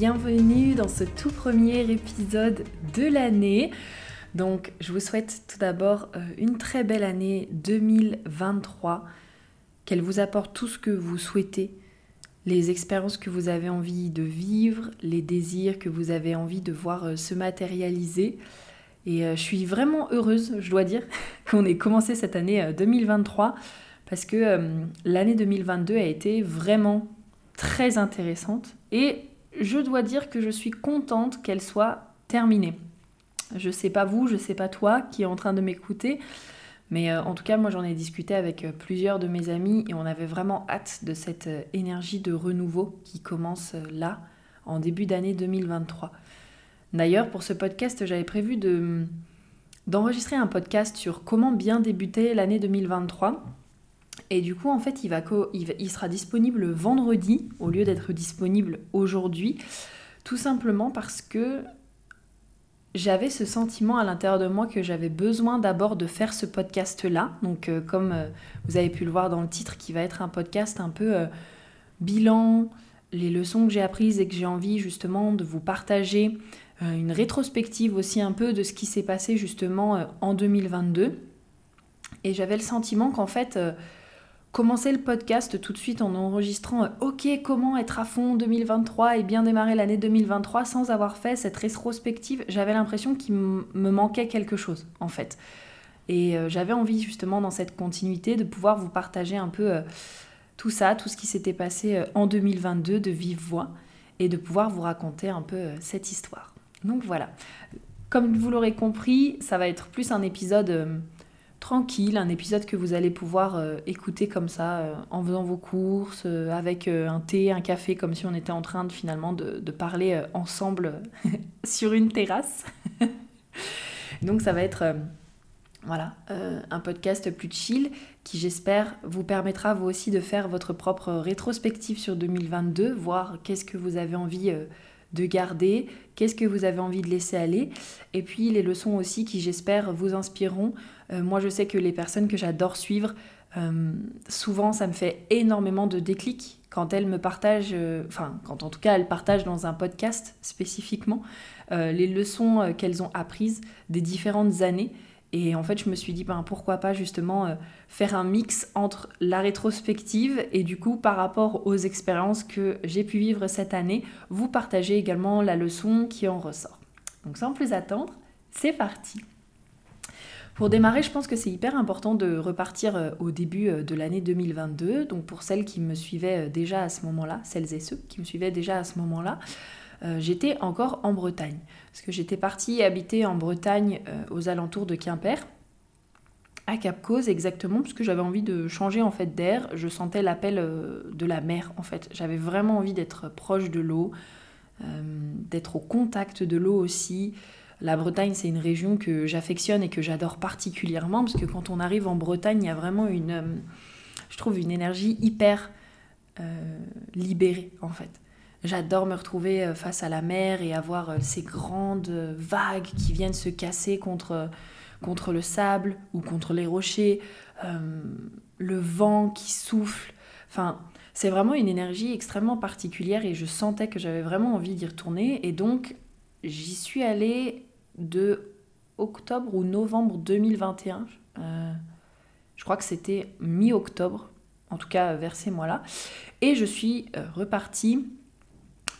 Bienvenue dans ce tout premier épisode de l'année. Donc, je vous souhaite tout d'abord euh, une très belle année 2023, qu'elle vous apporte tout ce que vous souhaitez, les expériences que vous avez envie de vivre, les désirs que vous avez envie de voir euh, se matérialiser. Et euh, je suis vraiment heureuse, je dois dire, qu'on ait commencé cette année 2023 parce que l'année 2022 a été vraiment très intéressante et je dois dire que je suis contente qu'elle soit terminée. Je sais pas vous, je sais pas toi qui est en train de m'écouter, mais euh, en tout cas, moi j'en ai discuté avec euh, plusieurs de mes amis et on avait vraiment hâte de cette euh, énergie de renouveau qui commence là, en début d'année 2023. D'ailleurs, pour ce podcast, j'avais prévu de d'enregistrer un podcast sur comment bien débuter l'année 2023. Et du coup, en fait, il, va il sera disponible vendredi au lieu d'être disponible aujourd'hui. Tout simplement parce que j'avais ce sentiment à l'intérieur de moi que j'avais besoin d'abord de faire ce podcast-là. Donc, euh, comme euh, vous avez pu le voir dans le titre, qui va être un podcast un peu euh, bilan, les leçons que j'ai apprises et que j'ai envie justement de vous partager, une rétrospective aussi un peu de ce qui s'est passé justement en 2022. Et j'avais le sentiment qu'en fait, commencer le podcast tout de suite en enregistrant euh, OK, comment être à fond 2023 et bien démarrer l'année 2023 sans avoir fait cette rétrospective, j'avais l'impression qu'il me manquait quelque chose en fait. Et euh, j'avais envie justement dans cette continuité de pouvoir vous partager un peu euh, tout ça, tout ce qui s'était passé en 2022 de vive voix et de pouvoir vous raconter un peu cette histoire. Donc voilà. Comme vous l'aurez compris, ça va être plus un épisode tranquille, un épisode que vous allez pouvoir euh, écouter comme ça euh, en faisant vos courses, euh, avec un thé, un café, comme si on était en train de finalement de, de parler ensemble sur une terrasse. Donc ça va être voilà, un podcast plus chill qui j'espère vous permettra vous aussi de faire votre propre rétrospective sur 2022, voir qu'est-ce que vous avez envie de garder, qu'est-ce que vous avez envie de laisser aller, et puis les leçons aussi qui j'espère vous inspireront. Euh, moi je sais que les personnes que j'adore suivre, euh, souvent ça me fait énormément de déclics quand elles me partagent, euh, enfin quand en tout cas elles partagent dans un podcast spécifiquement, les leçons qu'elles ont apprises des différentes années et en fait, je me suis dit, ben, pourquoi pas justement faire un mix entre la rétrospective et du coup, par rapport aux expériences que j'ai pu vivre cette année, vous partager également la leçon qui en ressort. Donc sans plus attendre, c'est parti. Pour démarrer, je pense que c'est hyper important de repartir euh, au début euh, de l'année 2022. Donc pour celles qui me suivaient déjà à ce moment-là, celles et ceux qui me suivaient déjà à ce moment-là, euh, j'étais encore en Bretagne. Parce que j'étais partie habiter en Bretagne euh, aux alentours de Quimper, à Cap Cause exactement, parce que j'avais envie de changer en fait d'air. Je sentais l'appel euh, de la mer en fait. J'avais vraiment envie d'être proche de l'eau, d'être au contact de l'eau aussi. La Bretagne, c'est une région que j'affectionne et que j'adore particulièrement parce que quand on arrive en Bretagne, il y a vraiment une, je trouve, une énergie hyper libérée en fait. J'adore me retrouver euh, face à la mer et avoir euh, ces grandes euh, vagues qui viennent se casser contre, contre le sable ou contre les rochers, le vent qui souffle. Enfin, c'est vraiment une énergie extrêmement particulière et je sentais que j'avais vraiment envie d'y retourner. Et donc, j'y suis allée de octobre ou novembre 2021. je crois que c'était mi-octobre, en tout cas vers ces mois-là. Et je suis repartie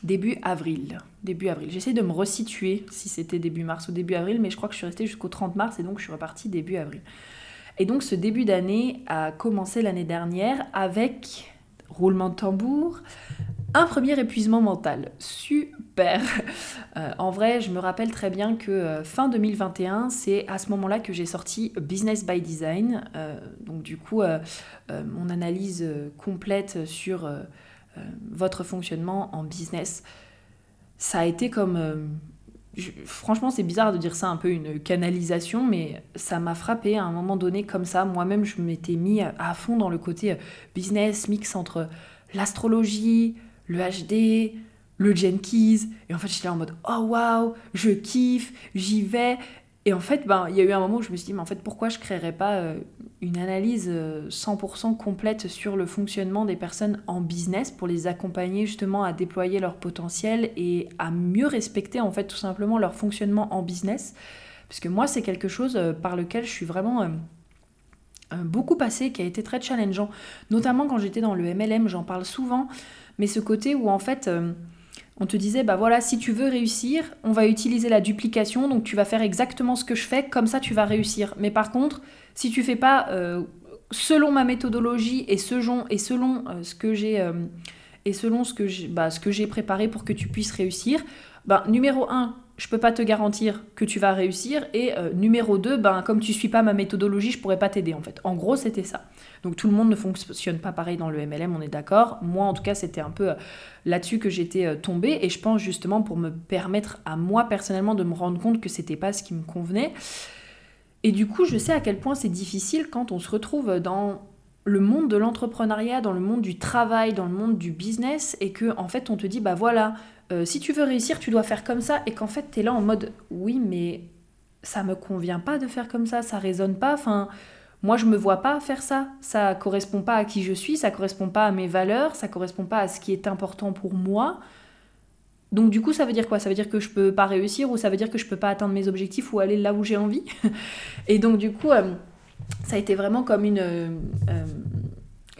début avril. Début avril. J'essaie de me resituer si c'était début mars ou début avril, mais je crois que je suis restée jusqu'au 30 mars et donc je suis repartie début avril. Et donc ce début d'année a commencé l'année dernière avec, roulement de tambour, un premier épuisement mental. Euh, En vrai, je me rappelle très bien que euh, fin 2021, c'est à ce moment-là que j'ai sorti Business by Design. Euh, donc du coup, mon analyse complète sur votre fonctionnement en business. Ça a été comme franchement, c'est bizarre de dire ça un peu une canalisation, mais ça m'a frappé à un moment donné comme ça. Moi-même, je m'étais mis à fond dans le côté business, mix entre l'astrologie, le HD, le Jenkins. Et en fait, j'étais en mode oh waouh, je kiffe, j'y vais. Et en fait, ben, il y a eu un moment où je me suis dit, mais en fait, pourquoi je ne créerais pas euh, une analyse 100% euh, complète sur le fonctionnement des personnes en business pour les accompagner justement à déployer leur potentiel et à mieux respecter en fait tout simplement leur fonctionnement en business? Parce que moi, c'est quelque chose euh, par lequel je suis vraiment beaucoup passée, qui a été très challengeant. Notamment quand j'étais dans le MLM, j'en parle souvent, mais ce côté où en fait on te disait, bah voilà, si tu veux réussir, on va utiliser la duplication, donc tu vas faire exactement ce que je fais, comme ça tu vas réussir. Mais par contre, si tu fais pas euh, selon ma méthodologie et selon, euh, ce que j'ai euh, et selon ce que j'ai bah, préparé pour que tu puisses réussir, bah, numéro 1, je peux pas te garantir que tu vas réussir. Et euh, numéro 2, ben, comme tu suis pas ma méthodologie, je pourrais pas t'aider en fait. En gros, c'était ça. Donc tout le monde ne fonctionne pas pareil dans le MLM, on est d'accord. Moi, en tout cas, c'était un peu euh, là-dessus que j'étais euh, tombée. Et je pense justement pour me permettre à moi personnellement de me rendre compte que c'était pas ce qui me convenait. Et du coup, je sais à quel point c'est difficile quand on se retrouve dans le monde de l'entrepreneuriat, dans le monde du travail, dans le monde du business, et que en fait on te dit bah voilà, euh, si tu veux réussir, tu dois faire comme ça, et qu'en fait, tu es là en mode, oui, mais ça me convient pas de faire comme ça, ça résonne pas, enfin, moi, je me vois pas faire ça, ça correspond pas à qui je suis, ça correspond pas à mes valeurs, ça correspond pas à ce qui est important pour moi. Donc du coup, ça veut dire quoi? Ça veut dire que je peux pas réussir ou ça veut dire que je peux pas atteindre mes objectifs ou aller là où j'ai envie? Et donc du coup, euh, ça a été vraiment comme une, euh,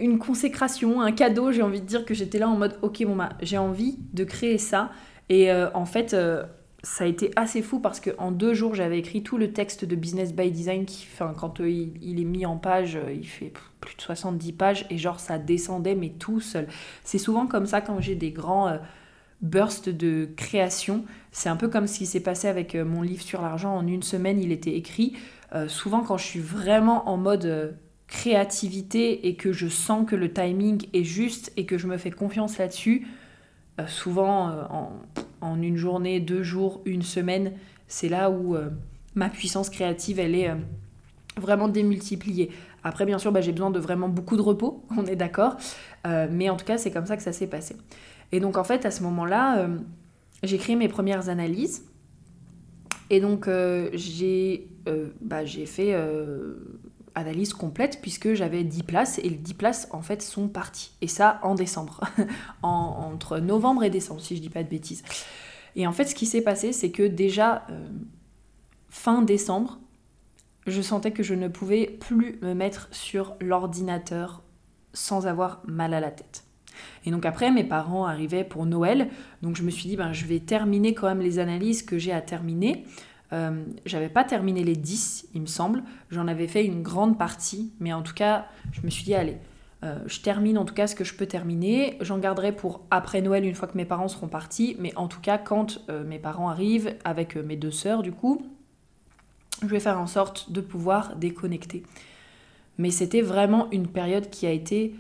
une consécration, un cadeau. J'ai envie de dire que j'étais là en mode ok, bon bah j'ai envie de créer ça. Et euh, en fait, euh, ça a été assez fou parce qu'en deux jours, j'avais écrit tout le texte de Business by Design qui, enfin, quand euh, il, est mis en page, il fait plus de 70 pages et genre ça descendait mais tout seul. C'est souvent comme ça quand j'ai des grands bursts de création. C'est un peu comme ce qui s'est passé avec mon livre sur l'argent. En une semaine, il était écrit. souvent, quand je suis vraiment en mode créativité et que je sens que le timing est juste et que je me fais confiance là-dessus, euh, souvent euh, en, une journée, deux jours, une semaine, c'est là où euh, ma puissance créative, elle est vraiment démultipliée. Après, bien sûr, bah, j'ai besoin de vraiment beaucoup de repos, on est d'accord, mais en tout cas, c'est comme ça que ça s'est passé. Et donc, en fait, à ce moment-là, j'ai créé mes premières analyses. Et donc, j'ai bah, fait analyse complète puisque j'avais 10 places et les 10 places en fait sont parties. Et ça en décembre, entre novembre et décembre si je dis pas de bêtises. Et en fait ce qui s'est passé c'est que déjà euh, fin décembre, je sentais que je ne pouvais plus me mettre sur l'ordinateur sans avoir mal à la tête. Et donc après, mes parents arrivaient pour Noël, donc je me suis dit, ben, je vais terminer quand même les analyses que j'ai à terminer. Euh, j'avais pas terminé les 10, il me semble. J'en avais fait une grande partie, mais en tout cas, je me suis dit, allez, euh, je termine en tout cas ce que je peux terminer. J'en garderai pour après Noël, une fois que mes parents seront partis. Mais en tout cas, quand euh, mes parents arrivent, avec mes deux sœurs du coup, je vais faire en sorte de pouvoir déconnecter. Mais c'était vraiment une période qui a été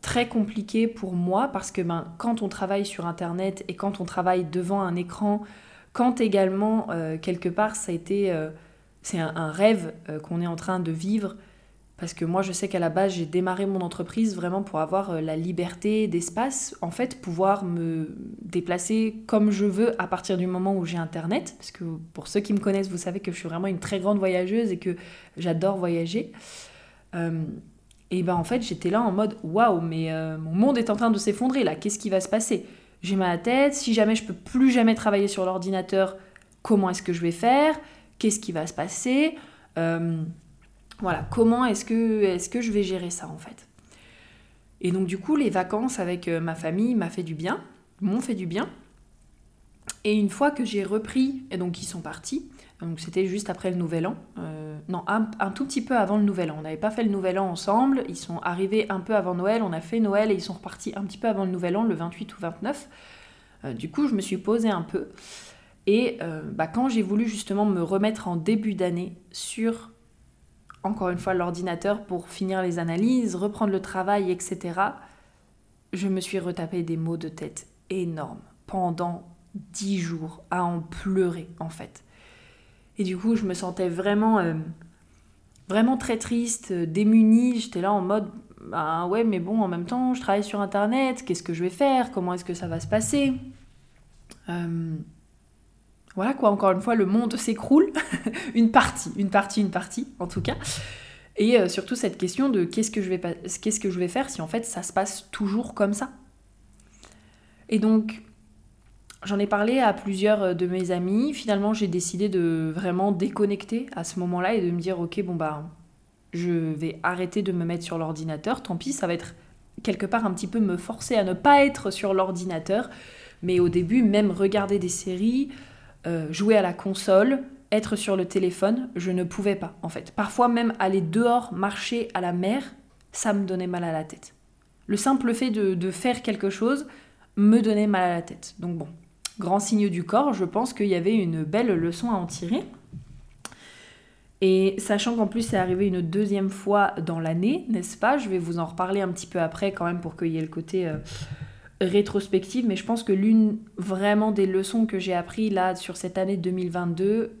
très compliquée pour moi parce que ben, quand on travaille sur Internet et quand on travaille devant un écran, quand également, euh, quelque part, ça a été. Euh, c'est un, rêve euh, qu'on est en train de vivre. Parce que moi, je sais qu'à la base, j'ai démarré mon entreprise vraiment pour avoir la liberté d'espace, en fait, pouvoir me déplacer comme je veux à partir du moment où j'ai Internet. Parce que pour ceux qui me connaissent, vous savez que je suis vraiment une très grande voyageuse et que j'adore voyager. et ben en fait, j'étais là en mode waouh, mais mon monde est en train de s'effondrer là, qu'est-ce qui va se passer? J'ai la tête, si jamais je peux plus jamais travailler sur l'ordinateur, comment est-ce que je vais faire? Qu'est-ce qui va se passer? Euh, Voilà, comment est-ce que, est que je vais gérer ça en fait? Et donc du coup, les vacances avec euh, ma famille m'a fait du bien, m'ont fait du bien. Et une fois que j'ai repris, et donc ils sont partis, donc c'était juste après le Nouvel An. Euh, non, un, tout petit peu avant le Nouvel An. On n'avait pas fait le Nouvel An ensemble. Ils sont arrivés un peu avant Noël. On a fait Noël et ils sont repartis un petit peu avant le Nouvel An, le 28 ou 29. Euh, du coup, je me suis posée un peu. Et euh, bah, quand j'ai voulu justement me remettre en début d'année sur, encore une fois, l'ordinateur pour finir les analyses, reprendre le travail, etc., je me suis retapé des maux de tête énormes pendant dix jours à en pleurer en fait. Et du coup, je me sentais vraiment, euh, vraiment très triste, démunie. J'étais là en mode, bah ouais, mais bon, en même temps, je travaille sur Internet. Qu'est-ce que je vais faire? Comment est-ce que ça va se passer? Euh, Voilà quoi, encore une fois, le monde s'écroule. une partie, une partie, une partie, en tout cas. Et euh, surtout cette question de qu'est-ce que, je vais qu'est-ce que je vais faire si en fait ça se passe toujours comme ça? Et donc, J'en ai parlé à plusieurs euh, de mes amis. Finalement, j'ai décidé de vraiment déconnecter à ce moment-là et de me dire ok, bon bah, je vais arrêter de me mettre sur l'ordinateur. Tant pis, ça va être quelque part un petit peu me forcer à ne pas être sur l'ordinateur. Mais au début, même regarder des séries, euh, jouer à la console, être sur le téléphone, je ne pouvais pas en fait. Parfois même aller dehors, marcher à la mer, ça me donnait mal à la tête. Le simple fait de, de faire quelque chose me donnait mal à la tête. Donc bon, grand signe du corps, je pense qu'il y avait une belle leçon à en tirer. Et sachant qu'en plus c'est arrivé une deuxième fois dans l'année, n'est-ce pas? Je vais vous en reparler un petit peu après quand même pour qu'il y ait le côté euh, rétrospectif, mais je pense que l'une vraiment des leçons que j'ai appris là sur cette année 2022,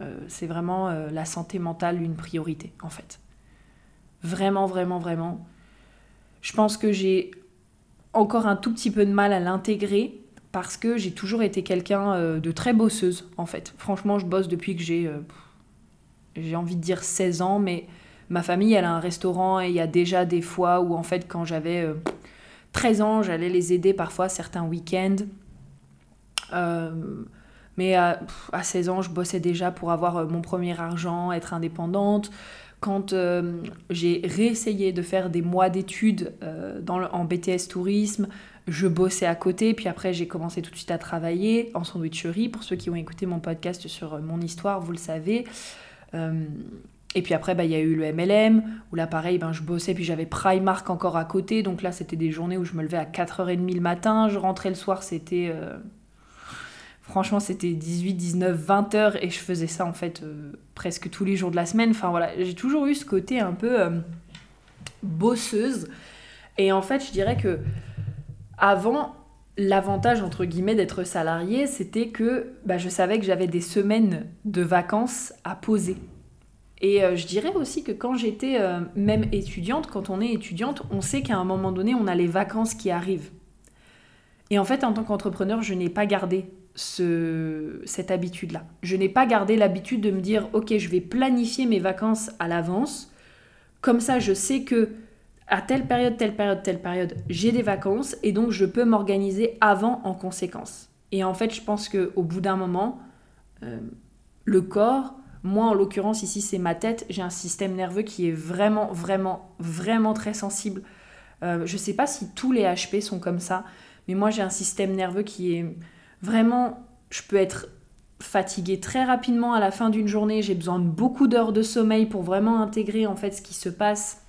euh, c'est vraiment euh, la santé mentale une priorité en fait. Vraiment, vraiment, vraiment. Je pense que j'ai encore un tout petit peu de mal à l'intégrer parce que j'ai toujours été quelqu'un euh, de très bosseuse en fait. Franchement, je bosse depuis que j'ai euh, j'ai envie de dire 16 ans mais ma famille, elle a un restaurant et il y a déjà des fois où en fait quand j'avais 13 euh, ans, j'allais les aider parfois certains week-ends. mais à, 16 ans, je bossais déjà pour avoir mon premier argent, être indépendante. Quand j'ai réessayé de faire des mois d'études en BTS tourisme, je bossais à côté, puis après j'ai commencé tout de suite à travailler en sandwicherie. Pour ceux qui ont écouté mon podcast sur euh, mon histoire, vous le savez. Euh, et puis après, bah, il y a eu le MLM, où là pareil, ben, je bossais, puis j'avais Primark encore à côté. Donc là, c'était des journées où je me levais à 4h30 le matin, je rentrais le soir, c'était... Euh, franchement, c'était 18, 19, 20 heures, et je faisais ça en fait presque tous les jours de la semaine. Enfin voilà, j'ai toujours eu ce côté un peu bosseuse. Et en fait, je dirais que avant, l'avantage entre guillemets d'être salarié, c'était que bah, je savais que j'avais des semaines de vacances à poser. Et euh, je dirais aussi que quand j'étais euh, même étudiante, quand on est étudiante, on sait qu'à un moment donné, on a les vacances qui arrivent. Et en fait, en tant qu'entrepreneur, je n'ai pas gardé ce, cette habitude-là. Je n'ai pas gardé l'habitude de me dire, ok, je vais planifier mes vacances à l'avance. Comme ça, je sais que à telle période, telle période, telle période, j'ai des vacances et donc je peux m'organiser avant en conséquence. Et en fait, je pense qu'au bout d'un moment, euh, le corps, moi en l'occurrence ici c'est ma tête, j'ai un système nerveux qui est vraiment, vraiment, vraiment très sensible. Euh, je ne sais pas si tous les HP sont comme ça, mais moi j'ai un système nerveux qui est vraiment, je peux être fatiguée très rapidement à la fin d'une journée, j'ai besoin de beaucoup d'heures de sommeil pour vraiment intégrer en fait ce qui se passe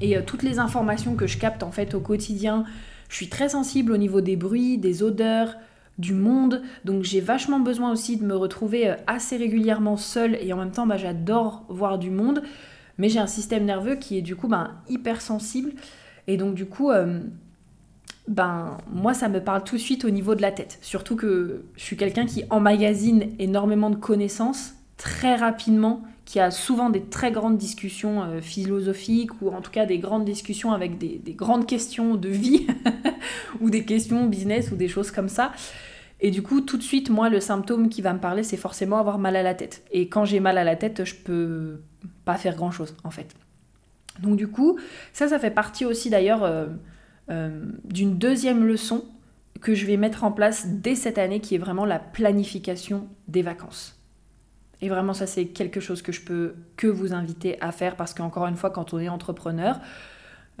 et euh, toutes les informations que je capte en fait au quotidien, je suis très sensible au niveau des bruits, des odeurs, du monde. Donc j'ai vachement besoin aussi de me retrouver euh, assez régulièrement seule et en même temps bah, j'adore voir du monde. Mais j'ai un système nerveux qui est du coup ben, hyper sensible. Et donc du coup, euh, ben, moi ça me parle tout de suite au niveau de la tête. Surtout que je suis quelqu'un qui emmagasine énormément de connaissances très rapidement qui a souvent des très grandes discussions euh, philosophiques ou en tout cas des grandes discussions avec des, grandes questions de vie ou des questions business ou des choses comme ça. Et du coup, tout de suite, moi, le symptôme qui va me parler, c'est forcément avoir mal à la tête. Et quand j'ai mal à la tête, je peux pas faire grand chose en fait. Donc du coup, ça, ça fait partie aussi d'ailleurs euh, euh, d'une deuxième leçon que je vais mettre en place dès cette année, qui est vraiment la planification des vacances. Et vraiment, ça, c'est quelque chose que je peux que vous inviter à faire parce qu'encore une fois, quand on est entrepreneur,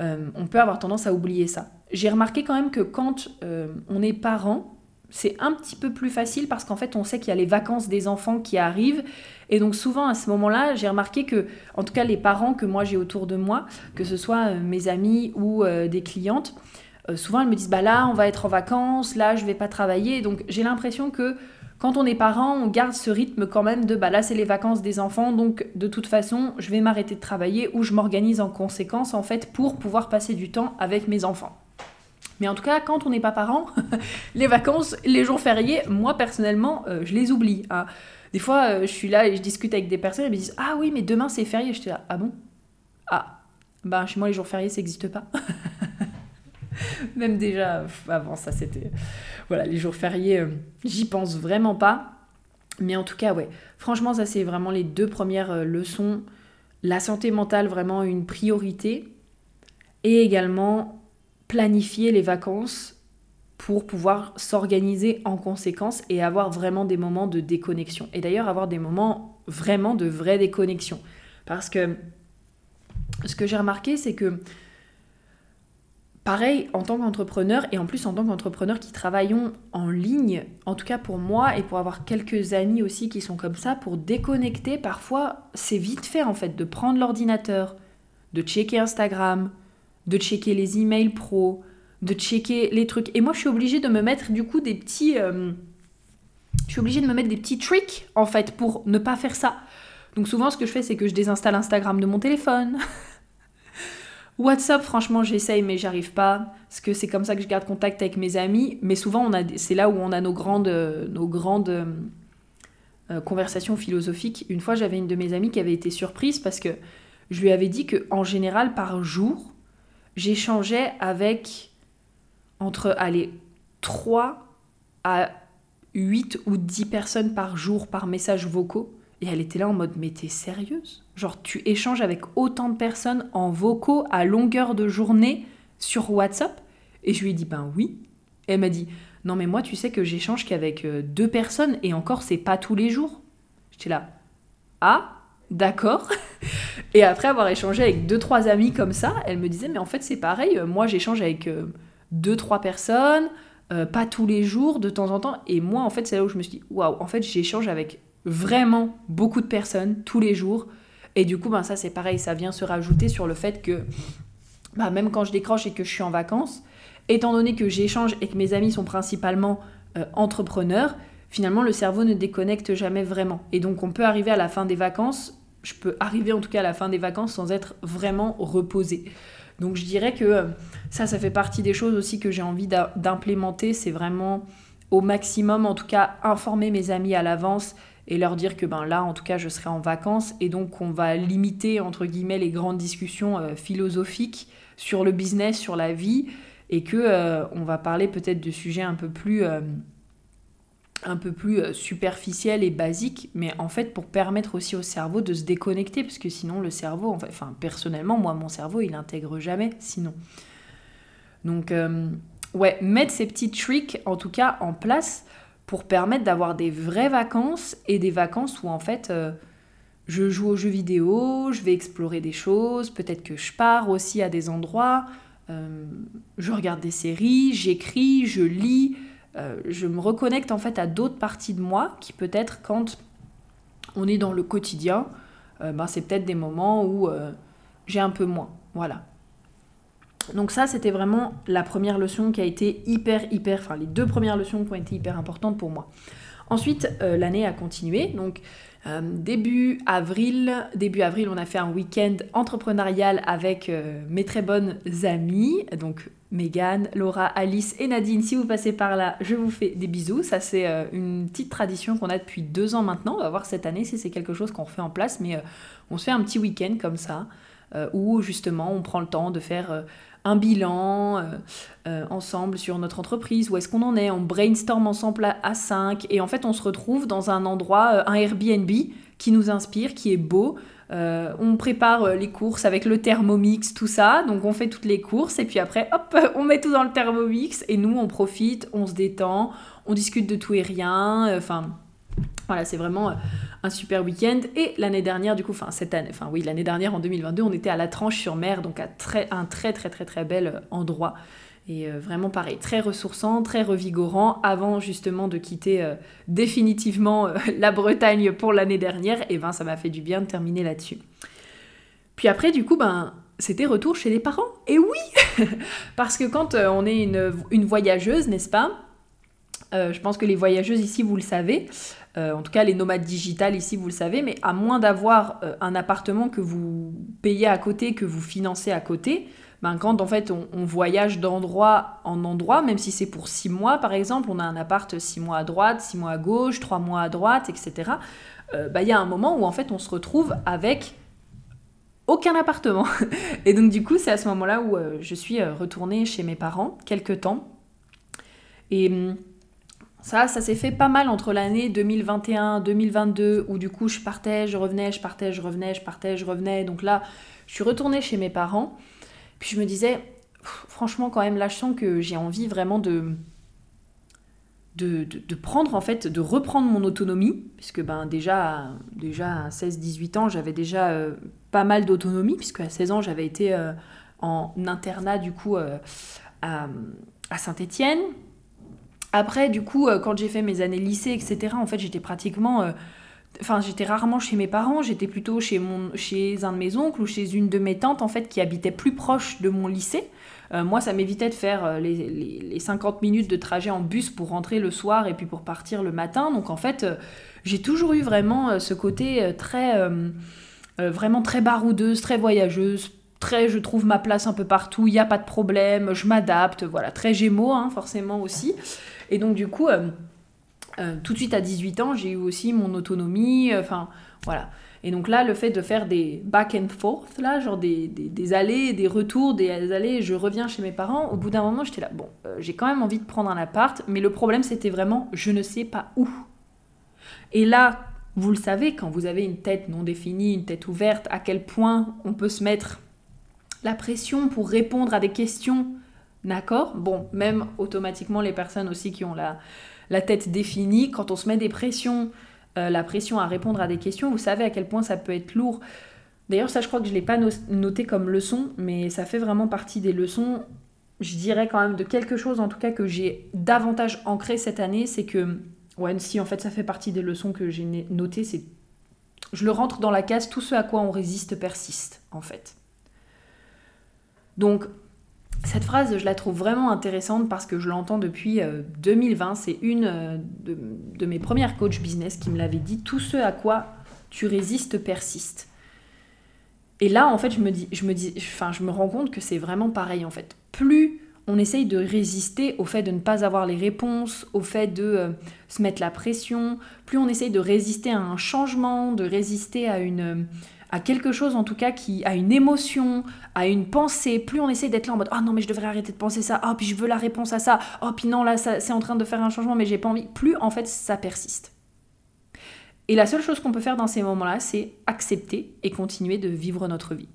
euh, on peut avoir tendance à oublier ça. J'ai remarqué quand même que quand euh, on est parent, c'est un petit peu plus facile parce qu'en fait, on sait qu'il y a les vacances des enfants qui arrivent. Et donc, souvent, à ce moment-là, j'ai remarqué que, en tout cas, les parents que moi j'ai autour de moi, que ce soit euh, mes amis ou des clientes, souvent elles me disent Bah là, on va être en vacances, là, je vais pas travailler. Donc, j'ai l'impression que quand on est parent, on garde ce rythme quand même de bah là c'est les vacances des enfants, donc de toute façon je vais m'arrêter de travailler ou je m'organise en conséquence en fait pour pouvoir passer du temps avec mes enfants. Mais en tout cas, quand on n'est pas parent, les vacances, les jours fériés, moi personnellement, euh, je les oublie. Hein. Des fois, euh, je suis là et je discute avec des personnes et me disent Ah oui, mais demain c'est férié. Je suis là Ah bon? Ah, ben chez moi les jours fériés ça n'existe pas. Même déjà, avant ça c'était. Voilà, les jours fériés, euh, j'y pense vraiment pas. Mais en tout cas, ouais, franchement, ça c'est vraiment les deux premières leçons. La santé mentale, vraiment une priorité. Et également planifier les vacances pour pouvoir s'organiser en conséquence et avoir vraiment des moments de déconnexion. Et d'ailleurs avoir des moments vraiment de vraie déconnexion. Parce que ce que j'ai remarqué, c'est que pareil, en tant qu'entrepreneur, et en plus en tant qu'entrepreneur qui travaillons en ligne, en tout cas pour moi et pour avoir quelques amis aussi qui sont comme ça, pour déconnecter, parfois c'est vite fait en fait de prendre l'ordinateur, de checker Instagram, de checker les emails pro, de checker les trucs. Et moi, je suis obligée de me mettre du coup des petits. Euh, je suis obligée de me mettre des petits tricks en fait pour ne pas faire ça. Donc souvent, ce que je fais, c'est que je désinstalle Instagram de mon téléphone. WhatsApp, franchement, j'essaye, mais j'arrive pas. Parce que c'est comme ça que je garde contact avec mes amis. Mais souvent, c'est là où on a nos grandes, nos grandes euh, conversations philosophiques. Une fois, j'avais une de mes amies qui avait été surprise parce que je lui avais dit que en général, par jour, j'échangeais avec entre allez, 3 à 8 ou 10 personnes par jour par message vocaux. Et elle était là en mode Mais t'es sérieuse? Genre, tu échanges avec autant de personnes en vocaux à longueur de journée sur WhatsApp? Et je lui ai dit Ben oui. elle m'a dit Non, mais moi, tu sais que j'échange qu'avec euh, deux personnes et encore, c'est pas tous les jours. J'étais là Ah D'accord. Et après avoir échangé avec deux, trois amis comme ça, elle me disait, mais en fait c'est pareil, moi j'échange avec euh, deux, trois personnes, euh, pas tous les jours, de temps en temps. Et moi en fait c'est là où je me suis dit, waouh, en fait j'échange avec vraiment beaucoup de personnes tous les jours. Et du coup, ben, ça c'est pareil, ça vient se rajouter sur le fait que ben, même quand je décroche et que je suis en vacances, étant donné que j'échange et que mes amis sont principalement euh, entrepreneurs, finalement le cerveau ne déconnecte jamais vraiment. Et donc on peut arriver à la fin des vacances, je peux arriver en tout cas à la fin des vacances sans être vraiment reposé. Donc je dirais que euh, ça, ça fait partie des choses aussi que j'ai envie d'implémenter, c'est vraiment au maximum en tout cas informer mes amis à l'avance et leur dire que ben là en tout cas je serai en vacances et donc on va limiter entre guillemets les grandes discussions euh, philosophiques sur le business, sur la vie et que euh, on va parler peut-être de sujets un peu plus un peu plus euh, superficiel et basique, mais en fait pour permettre aussi au cerveau de se déconnecter, parce que sinon le cerveau, enfin personnellement, moi mon cerveau il intègre jamais sinon. Donc euh, ouais, mettre ces petits tricks en tout cas en place pour permettre d'avoir des vraies vacances et des vacances où en fait euh, je joue aux jeux vidéo, je vais explorer des choses, peut-être que je pars aussi à des endroits, je regarde des séries, j'écris, je lis, euh, je me reconnecte en fait à d'autres parties de moi qui peut-être quand on est dans le quotidien, euh, ben, c'est peut-être des moments où euh, j'ai un peu moins. Voilà. Donc ça, c'était vraiment la première leçon qui a été hyper, hyper, enfin les deux premières leçons qui ont été hyper importantes pour moi. Ensuite, l'année a continué. Donc début avril, début avril, on a fait un week-end entrepreneurial avec mes très bonnes amies. Donc Megan, Laura, Alice et Nadine, si vous passez par là, je vous fais des bisous. Ça, c'est euh, une petite tradition qu'on a depuis deux ans maintenant. On va voir cette année si c'est quelque chose qu'on fait en place, mais euh, on se fait un petit week-end comme ça, euh, où justement on prend le temps de faire un bilan ensemble sur notre entreprise, où est-ce qu'on en est, on brainstorm ensemble à, à 5, et en fait on se retrouve dans un endroit, un Airbnb qui nous inspire, qui est beau, euh, on prépare euh, les courses avec le thermomix, tout ça. Donc on fait toutes les courses et puis après, hop, on met tout dans le thermomix et nous on profite, on se détend, on discute de tout et rien. Euh, enfin, voilà, c'est vraiment un super week-end. Et l'année dernière, du coup, enfin cette année, enfin oui, l'année dernière en 2022, on était à la Tranche-sur-Mer, donc à très, un très très très très bel endroit. Et euh, vraiment pareil, très ressourçant, très revigorant, avant justement de quitter euh, définitivement euh, la Bretagne pour l'année dernière, et ben ça m'a fait du bien de terminer là-dessus. Puis après, du coup, ben c'était retour chez les parents. Et oui Parce que quand on est une voyageuse, n'est-ce pas? Je pense que les voyageuses ici, vous le savez, en tout cas les nomades digitales ici, vous le savez, mais à moins d'avoir un appartement que vous payez à côté, que vous financez à côté, ben, quand en fait on, voyage d'endroit en endroit, même si c'est pour six mois par exemple, on a un appart six mois à droite, six mois à gauche, trois mois à droite, etc. Euh, ben, il y a un moment où en fait on se retrouve avec aucun appartement. Et donc du coup c'est à ce moment-là où euh, je suis euh, retournée chez mes parents quelques temps. Et hum, ça, ça s'est fait pas mal entre l'année 2021-2022 où du coup je partais, je revenais, je partais, je revenais, je partais, je revenais. Donc là, je suis retournée chez mes parents. Puis je me disais, franchement, quand même, là, je sens que j'ai envie vraiment de, de, prendre, en fait, de reprendre mon autonomie. Puisque ben, déjà, déjà à 16-18 ans, j'avais déjà euh, pas mal d'autonomie. Puisque à 16 ans, j'avais été euh, en internat, du coup, euh, à, à Saint-Étienne. Après, du coup, quand j'ai fait mes années lycée, etc., en fait, j'étais pratiquement Enfin, j'étais rarement chez mes parents, j'étais plutôt chez, mon, chez un de mes oncles ou chez une de mes tantes, en fait, qui habitait plus proche de mon lycée. Euh, moi, ça m'évitait de faire euh, les, les, 50 minutes de trajet en bus pour rentrer le soir et puis pour partir le matin. Donc, en fait, euh, j'ai toujours eu vraiment ce côté très, vraiment très baroudeuse, très voyageuse, très je trouve ma place un peu partout, il n'y a pas de problème, je m'adapte, voilà, très gémeaux, hein, forcément aussi. Et donc, du coup euh, tout de suite à 18 ans, j'ai eu aussi mon autonomie, euh, enfin voilà. Et donc là, le fait de faire des back and forth, là, genre des, des, allées, des retours, des allées, je reviens chez mes parents, au bout d'un moment, j'étais là, bon, euh, j'ai quand même envie de prendre un appart, mais le problème, c'était vraiment, je ne sais pas où. Et là, vous le savez, quand vous avez une tête non définie, une tête ouverte, à quel point on peut se mettre la pression pour répondre à des questions, d'accord Bon, même automatiquement, les personnes aussi qui ont la tête définie, quand on se met des pressions, euh, la pression à répondre à des questions, vous savez à quel point ça peut être lourd. D'ailleurs, ça, je crois que je ne l'ai pas noté comme leçon, mais ça fait vraiment partie des leçons, je dirais quand même de quelque chose en tout cas que j'ai davantage ancré cette année, c'est que, ouais, si en fait ça fait partie des leçons que j'ai notées, c'est. Je le rentre dans la case, tout ce à quoi on résiste persiste, en fait. Donc, cette phrase, je la trouve vraiment intéressante parce que je l'entends depuis 2020. Euh, C'est une euh, de, mes premières coachs business qui me l'avait dit. Tout ce à quoi tu résistes persiste. Et là, en fait, je me dis, je me dis, enfin, je me rends compte que c'est vraiment pareil. En fait, plus on essaye de résister au fait de ne pas avoir les réponses, au fait de euh, se mettre la pression, plus on essaye de résister à un changement, de résister à une à quelque chose en tout cas qui a une émotion, à une pensée, plus on essaie d'être là en mode ah non mais je devrais arrêter de penser ça, oh puis je veux la réponse à ça, oh puis non là c'est en train de faire un changement mais j'ai pas envie, plus en fait ça persiste. Et la seule chose qu'on peut faire dans ces moments-là, c'est accepter et continuer de vivre notre vie.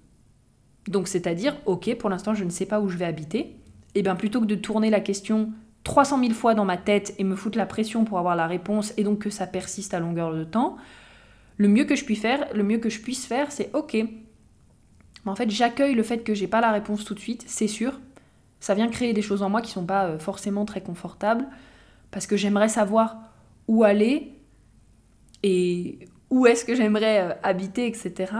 Donc c'est-à-dire, ok, pour l'instant je ne sais pas où je vais habiter, et eh bien plutôt que de tourner la question 300 000 fois dans ma tête et me foutre la pression pour avoir la réponse et donc que ça persiste à longueur de temps, le mieux que je puisse faire, c'est ok. En fait, j'accueille le fait que j'ai pas la réponse tout de suite, c'est sûr. Ça vient créer des choses en moi qui sont pas euh, forcément très confortables parce que j'aimerais savoir où aller et où est-ce que j'aimerais euh, habiter, etc.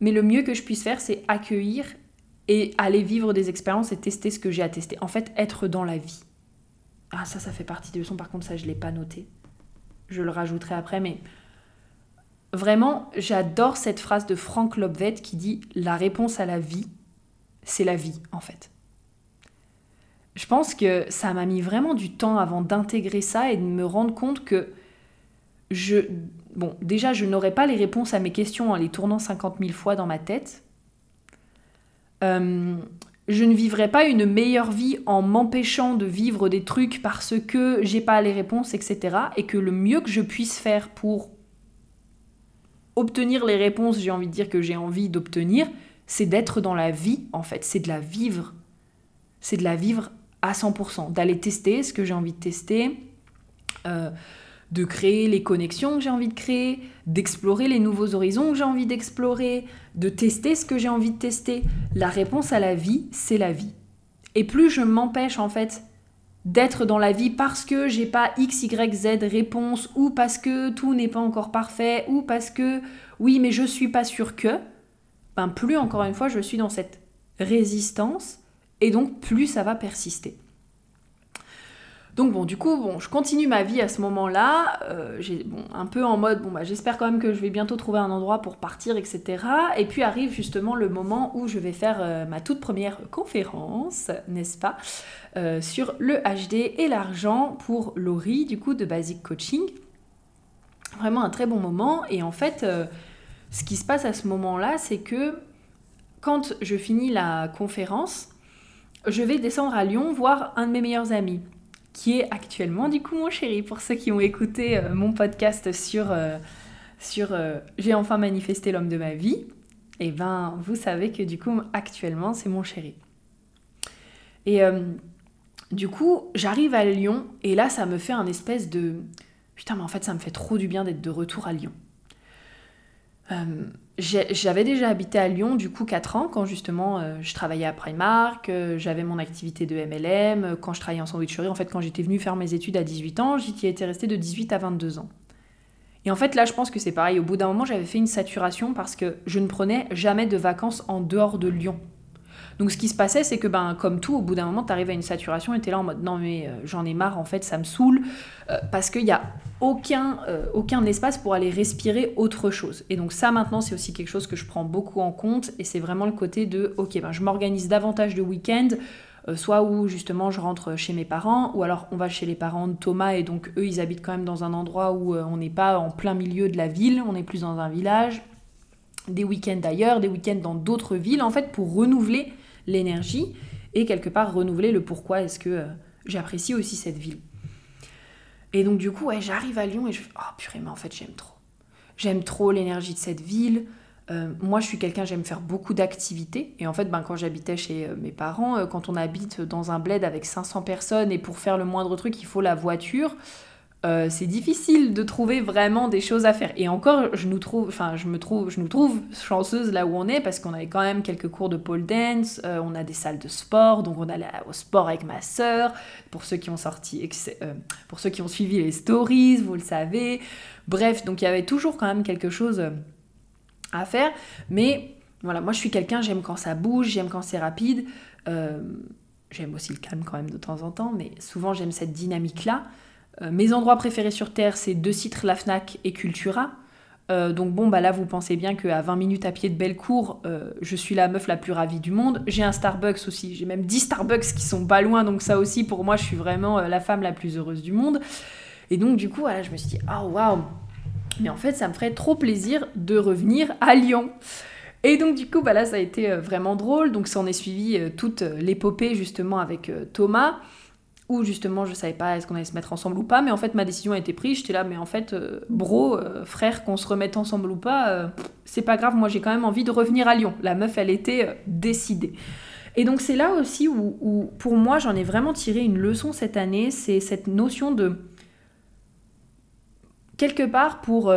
Mais le mieux que je puisse faire, c'est accueillir et aller vivre des expériences et tester ce que j'ai à tester. En fait, être dans la vie. Ah, ça, ça fait partie des leçons. Par contre, ça, je l'ai pas noté. Je le rajouterai après, mais Vraiment, j'adore cette phrase de Frank Lobvet qui dit La réponse à la vie, c'est la vie, en fait. Je pense que ça m'a mis vraiment du temps avant d'intégrer ça et de me rendre compte que je. Bon, déjà, je n'aurais pas les réponses à mes questions en les tournant 50 000 fois dans ma tête. Euh, je ne vivrais pas une meilleure vie en m'empêchant de vivre des trucs parce que j'ai pas les réponses, etc. Et que le mieux que je puisse faire pour obtenir les réponses, j'ai envie de dire que j'ai envie d'obtenir, c'est d'être dans la vie, en fait, c'est de la vivre. C'est de la vivre à 100%, d'aller tester ce que j'ai envie de tester, euh, de créer les connexions que j'ai envie de créer, d'explorer les nouveaux horizons que j'ai envie d'explorer, de tester ce que j'ai envie de tester. La réponse à la vie, c'est la vie. Et plus je m'empêche en fait d'être dans la vie parce que j'ai pas X, Y, Z réponse ou parce que tout n'est pas encore parfait ou parce que oui, mais je suis pas sûr que, ben plus encore une fois, je suis dans cette résistance et donc plus ça va persister. Donc bon, du coup, bon, je continue ma vie à ce moment-là, euh, bon, un peu en mode, bon, bah, j'espère quand même que je vais bientôt trouver un endroit pour partir, etc. Et puis arrive justement le moment où je vais faire euh, ma toute première conférence, n'est-ce pas, euh, sur le HD et l'argent pour Laurie, du coup, de Basic Coaching. Vraiment un très bon moment. Et en fait, ce qui se passe à ce moment-là, c'est que quand je finis la conférence, je vais descendre à Lyon voir un de mes meilleurs amis qui est actuellement du coup mon chéri. Pour ceux qui ont écouté euh, mon podcast sur, euh, euh, J'ai enfin manifesté l'homme de ma vie, et eh ben vous savez que du coup actuellement c'est mon chéri. Et du coup j'arrive à Lyon et là ça me fait un espèce de putain mais en fait ça me fait trop du bien d'être de retour à Lyon. J'avais déjà habité à Lyon du coup 4 ans quand justement euh, je travaillais à Primark, euh, j'avais mon activité de MLM, euh, quand je travaillais en sandwicherie, en fait quand j'étais venue faire mes études à 18 ans, j'y étais restée de 18 à 22 ans. Et en fait là je pense que c'est pareil, au bout d'un moment j'avais fait une saturation parce que je ne prenais jamais de vacances en dehors de Lyon. Donc ce qui se passait, c'est que ben, comme tout, au bout d'un moment, tu arrives à une saturation et tu es là en mode non mais euh, j'en ai marre, en fait, ça me saoule, euh, parce qu'il n'y a aucun, euh, aucun espace pour aller respirer autre chose. Et donc ça maintenant, c'est aussi quelque chose que je prends beaucoup en compte, et c'est vraiment le côté de, ok, ben, je m'organise davantage de week-end, soit où justement je rentre chez mes parents, ou alors on va chez les parents de Thomas, et donc eux, ils habitent quand même dans un endroit où on n'est pas en plein milieu de la ville, on est plus dans un village des week-ends ailleurs, des week-ends dans d'autres villes, en fait, pour renouveler l'énergie et quelque part renouveler le pourquoi est-ce que euh, j'apprécie aussi cette ville. Et donc du coup, j'arrive à Lyon et je fais oh purée, mais en fait j'aime trop. J'aime trop l'énergie de cette ville. Euh, moi, je suis quelqu'un, j'aime faire beaucoup d'activités. Et en fait, ben, quand j'habitais chez euh, mes parents, quand on habite dans un bled avec 500 personnes et pour faire le moindre truc, il faut la voiture. Euh, c'est difficile de trouver vraiment des choses à faire. Et encore, je nous trouve, enfin, je me trouve, je nous trouve chanceuse là où on est parce qu'on avait quand même quelques cours de pole dance, euh, on a des salles de sport, donc on allait au sport avec ma sœur. Pour ceux qui ont sorti, euh, pour ceux qui ont suivi les stories, vous le savez. Bref, donc il y avait toujours quand même quelque chose à faire. Mais voilà, moi je suis quelqu'un, j'aime quand ça bouge, j'aime quand c'est rapide. j'aime aussi le calme quand même de temps en temps, mais souvent j'aime cette dynamique là. Euh, mes endroits préférés sur Terre, c'est deux sites, la FNAC et Cultura. Euh, donc bon, bah là, vous pensez bien qu'à 20 minutes à pied de Bellecour, euh, je suis la meuf la plus ravie du monde. J'ai un Starbucks aussi, j'ai même 10 Starbucks qui sont pas loin, donc ça aussi, pour moi, je suis vraiment la femme la plus heureuse du monde. Et donc du coup, voilà, je me suis dit, oh waouh, mais en fait, ça me ferait trop plaisir de revenir à Lyon. Et donc du coup, bah là, ça a été vraiment drôle. Donc ça en est suivi toute l'épopée justement avec Thomas où justement je savais pas est-ce qu'on allait se mettre ensemble ou pas, mais en fait ma décision a été prise, j'étais là, mais en fait, euh, bro, euh, frère, qu'on se remette ensemble ou pas, euh, c'est pas grave, moi j'ai quand même envie de revenir à Lyon. La meuf, elle était décidée. Et donc c'est là aussi où, pour moi j'en ai vraiment tiré une leçon cette année, c'est cette notion de quelque part pour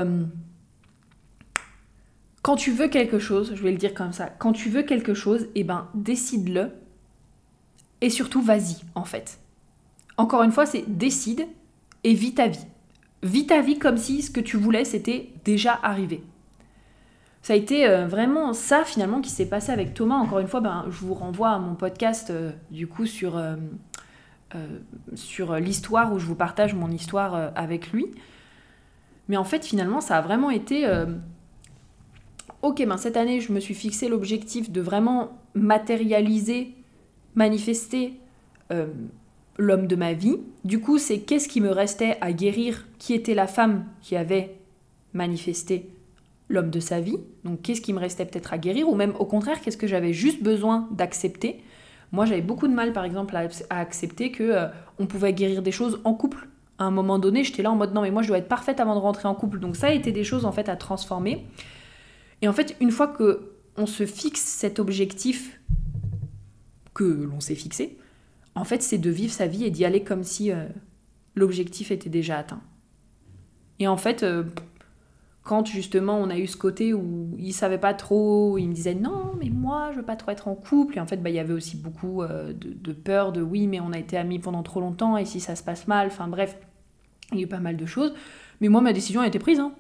quand tu veux quelque chose, je vais le dire comme ça, quand tu veux quelque chose, eh ben décide-le. Et surtout vas-y en fait encore une fois, c'est décide et vis ta vie. Vis ta vie comme si ce que tu voulais, c'était déjà arrivé. Ça a été euh, vraiment ça finalement qui s'est passé avec Thomas. Encore une fois, ben, je vous renvoie à mon podcast euh, du coup sur, euh, sur l'histoire où je vous partage mon histoire avec lui. Mais en fait, finalement, ça a vraiment été... ok, ben, cette année, je me suis fixé l'objectif de vraiment matérialiser, manifester l'homme de ma vie. Du coup, c'est qu'est-ce qui me restait à guérir, qui était la femme qui avait manifesté l'homme de sa vie. Donc, qu'est-ce qui me restait peut-être à guérir, ou même au contraire, qu'est-ce que j'avais juste besoin d'accepter. Moi, j'avais beaucoup de mal, par exemple, à, accepter que euh, on pouvait guérir des choses en couple. À un moment donné, j'étais là en mode non, mais moi, je dois être parfaite avant de rentrer en couple. Donc, ça a été des choses en fait à transformer. Et en fait, une fois que on se fixe cet objectif que l'on s'est fixé, en fait, c'est de vivre sa vie et d'y aller comme si euh, l'objectif était déjà atteint. Et en fait, euh, quand justement on a eu ce côté où il savait pas trop, il me disait non, mais moi je veux pas trop être en couple. Et en fait, bah, il y avait aussi beaucoup euh, de, peur, de oui, mais on a été amis pendant trop longtemps et si ça se passe mal, enfin bref, il y a eu pas mal de choses. Mais moi, ma décision a été prise. Hein.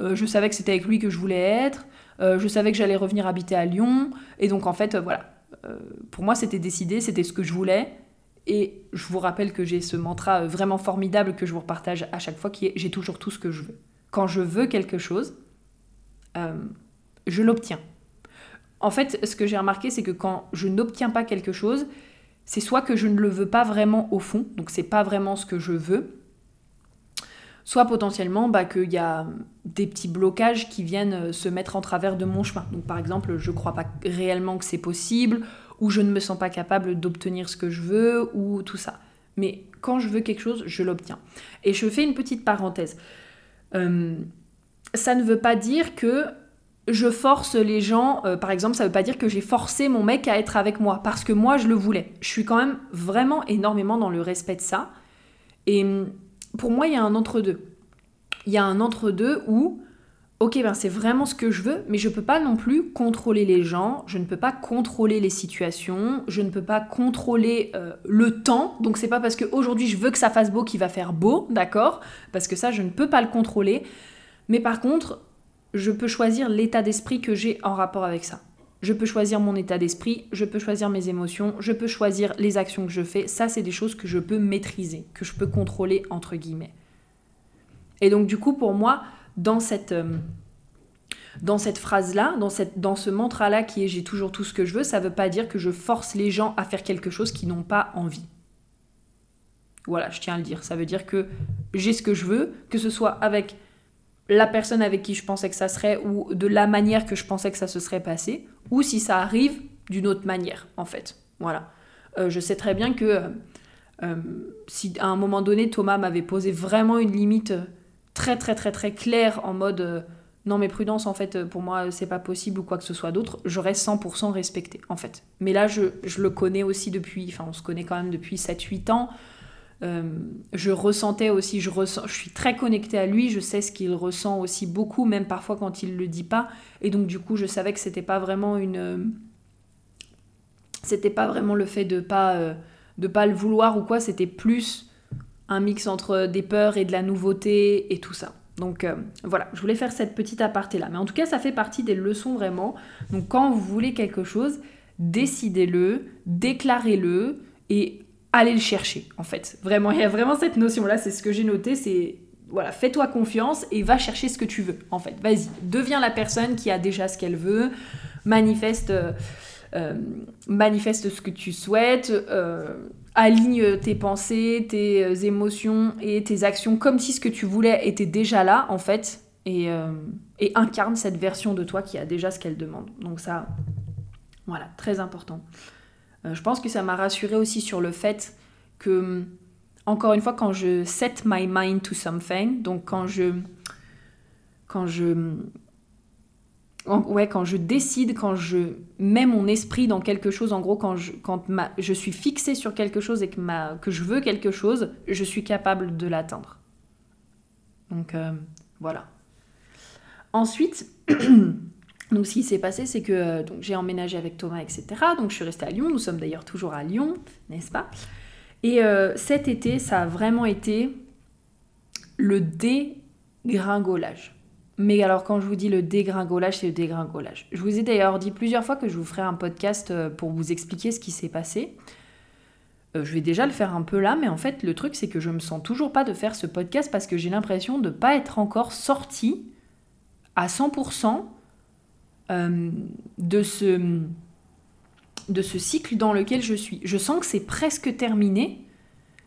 je savais que c'était avec lui que je voulais être. je savais que j'allais revenir habiter à Lyon. Et donc en fait, voilà. pour moi, c'était décidé, c'était ce que je voulais. Et je vous rappelle que j'ai ce mantra vraiment formidable que je vous repartage à chaque fois qui est j'ai toujours tout ce que je veux. Quand je veux quelque chose, je l'obtiens. En fait, ce que j'ai remarqué, c'est que quand je n'obtiens pas quelque chose, c'est soit que je ne le veux pas vraiment au fond, donc c'est pas vraiment ce que je veux, soit potentiellement bah, qu'il y a des petits blocages qui viennent euh, se mettre en travers de mon chemin. Donc par exemple, je ne crois pas réellement que c'est possible, ou je ne me sens pas capable d'obtenir ce que je veux, ou tout ça. Mais quand je veux quelque chose, je l'obtiens. Et je fais une petite parenthèse. Euh, ça ne veut pas dire que je force les gens, euh, par exemple, ça ne veut pas dire que j'ai forcé mon mec à être avec moi, parce que moi, je le voulais. Je suis quand même vraiment énormément dans le respect de ça. Et pour moi, il y a un entre-deux. Il y a un entre-deux où, ok, ben c'est vraiment ce que je veux, mais je peux pas non plus contrôler les gens, je ne peux pas contrôler les situations, je ne peux pas contrôler euh, le temps. Donc c'est pas parce qu'aujourd'hui je veux que ça fasse beau qu'il va faire beau, d'accord? Parce que ça, je ne peux pas le contrôler. Mais par contre, je peux choisir l'état d'esprit que j'ai en rapport avec ça. Je peux choisir mon état d'esprit, je peux choisir mes émotions, je peux choisir les actions que je fais. Ça, c'est des choses que je peux maîtriser, que je peux contrôler, entre guillemets. Et donc, du coup, pour moi, dans cette, euh, dans cette phrase-là, dans, ce mantra-là qui est j'ai toujours tout ce que je veux, ça ne veut pas dire que je force les gens à faire quelque chose qu'ils n'ont pas envie. Voilà, je tiens à le dire. Ça veut dire que j'ai ce que je veux, que ce soit avec la personne avec qui je pensais que ça serait ou de la manière que je pensais que ça se serait passé, ou si ça arrive d'une autre manière, en fait. Voilà. Euh, je sais très bien que euh, si à un moment donné Thomas m'avait posé vraiment une limite très très très très claire en mode non mais prudence en fait pour moi c'est pas possible ou quoi que ce soit d'autre, j'aurais 100% respecté en fait. Mais là je, je, le connais aussi depuis, enfin on se connaît quand même depuis 7-8 ans, euh, je ressentais aussi, je, ressens, je suis très connectée à lui, je sais ce qu'il ressent aussi beaucoup, même parfois quand il le dit pas. Et donc du coup, je savais que c'était pas vraiment une, c'était pas vraiment le fait de pas euh, de pas le vouloir ou quoi, c'était plus un mix entre des peurs et de la nouveauté et tout ça. Donc euh, voilà, je voulais faire cette petite aparté là. Mais en tout cas, ça fait partie des leçons vraiment. Donc quand vous voulez quelque chose, décidez-le, déclarez-le et aller le chercher, en fait. Vraiment, il y a vraiment cette notion-là, c'est ce que j'ai noté, c'est voilà, fais-toi confiance et va chercher ce que tu veux, en fait. Vas-y, deviens la personne qui a déjà ce qu'elle veut, manifeste, euh, manifeste ce que tu souhaites, euh, aligne tes pensées, tes émotions et tes actions comme si ce que tu voulais était déjà là, en fait, et, euh, et incarne cette version de toi qui a déjà ce qu'elle demande. Donc ça, voilà, très important. Euh, je pense que ça m'a rassuré aussi sur le fait que, encore une fois, quand je set my mind to something, donc quand je. Quand je. Ouais, quand je décide, quand je mets mon esprit dans quelque chose, en gros, quand je, quand je suis fixée sur quelque chose et que, que je veux quelque chose, je suis capable de l'atteindre. Donc euh, voilà. Ensuite, Donc ce qui s'est passé, c'est que euh, j'ai emménagé avec Thomas, etc. Donc je suis restée à Lyon. Nous sommes d'ailleurs toujours à Lyon, n'est-ce pas? Et euh, cet été, ça a vraiment été le dégringolage. Mais alors quand je vous dis le dégringolage, c'est le dégringolage. Je vous ai d'ailleurs dit plusieurs fois que je vous ferai un podcast euh, pour vous expliquer ce qui s'est passé. je vais déjà le faire un peu là, mais en fait le truc c'est que je me sens toujours pas de faire ce podcast parce que j'ai l'impression de pas être encore sortie à 100% euh, de ce cycle dans lequel je suis. Je sens que c'est presque terminé,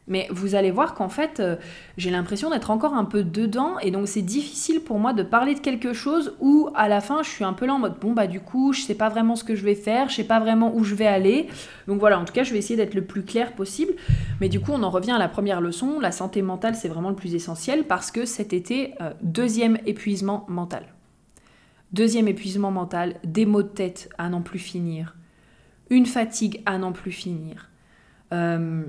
mais vous allez voir qu'en fait, euh, j'ai l'impression d'être encore un peu dedans, et donc c'est difficile pour moi de parler de quelque chose où à la fin je suis un peu là en mode bon bah du coup je sais pas vraiment ce que je vais faire, je sais pas vraiment où je vais aller. Donc voilà, en tout cas je vais essayer d'être le plus clair possible. Mais du coup on en revient à la première leçon, la santé mentale c'est vraiment le plus essentiel parce que cet été, euh, deuxième épuisement mental. Deuxième épuisement mental, des maux de tête à n'en plus finir, une fatigue à n'en plus finir. Euh,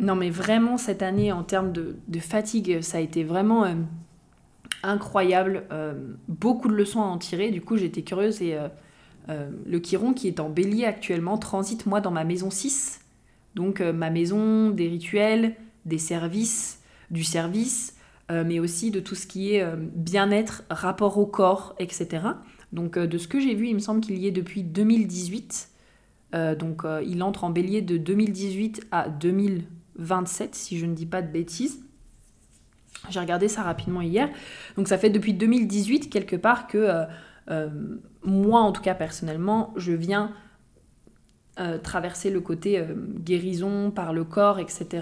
non mais vraiment cette année en termes de, fatigue, ça a été vraiment euh, incroyable. Euh, beaucoup de leçons à en tirer. Du coup j'étais curieuse et le Chiron qui est en bélier actuellement transite moi dans ma maison 6. Donc ma maison des rituels, des services, du service, euh, mais aussi de tout ce qui est euh, bien-être, rapport au corps, etc. Donc euh, de ce que j'ai vu, il me semble qu'il y est depuis 2018. donc il entre en bélier de 2018 à 2027, si je ne dis pas de bêtises. J'ai regardé ça rapidement hier. Donc ça fait depuis 2018 quelque part que moi, en tout cas personnellement, je viens traverser le côté guérison par le corps, etc.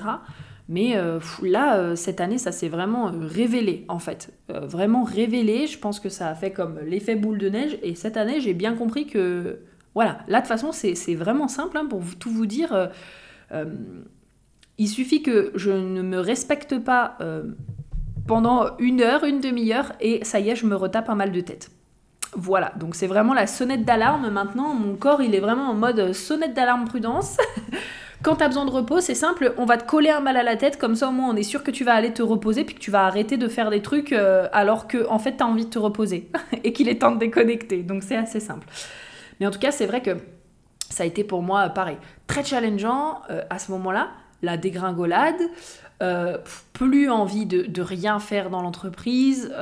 Mais euh, là, euh, cette année, ça s'est vraiment euh, révélé, en fait. vraiment révélé. Je pense que ça a fait comme l'effet boule de neige. Et cette année, j'ai bien compris que... Voilà, là, de toute façon, c'est vraiment simple, hein, pour tout vous dire. Il suffit que je ne me respecte pas pendant une heure, une demi-heure, et ça y est, je me retape un mal de tête. Voilà, donc c'est vraiment la sonnette d'alarme maintenant. Mon corps, il est vraiment en mode sonnette d'alarme prudence. Quand tu as besoin de repos, c'est simple, on va te coller un mal à la tête, comme ça au moins on est sûr que tu vas aller te reposer, puis que tu vas arrêter de faire des trucs euh, alors que en fait tu as envie de te reposer et qu'il est temps de déconnecter. Donc c'est assez simple. Mais en tout cas, c'est vrai que ça a été pour moi pareil, très challengeant euh, à ce moment-là, la dégringolade, euh, plus envie de, rien faire dans l'entreprise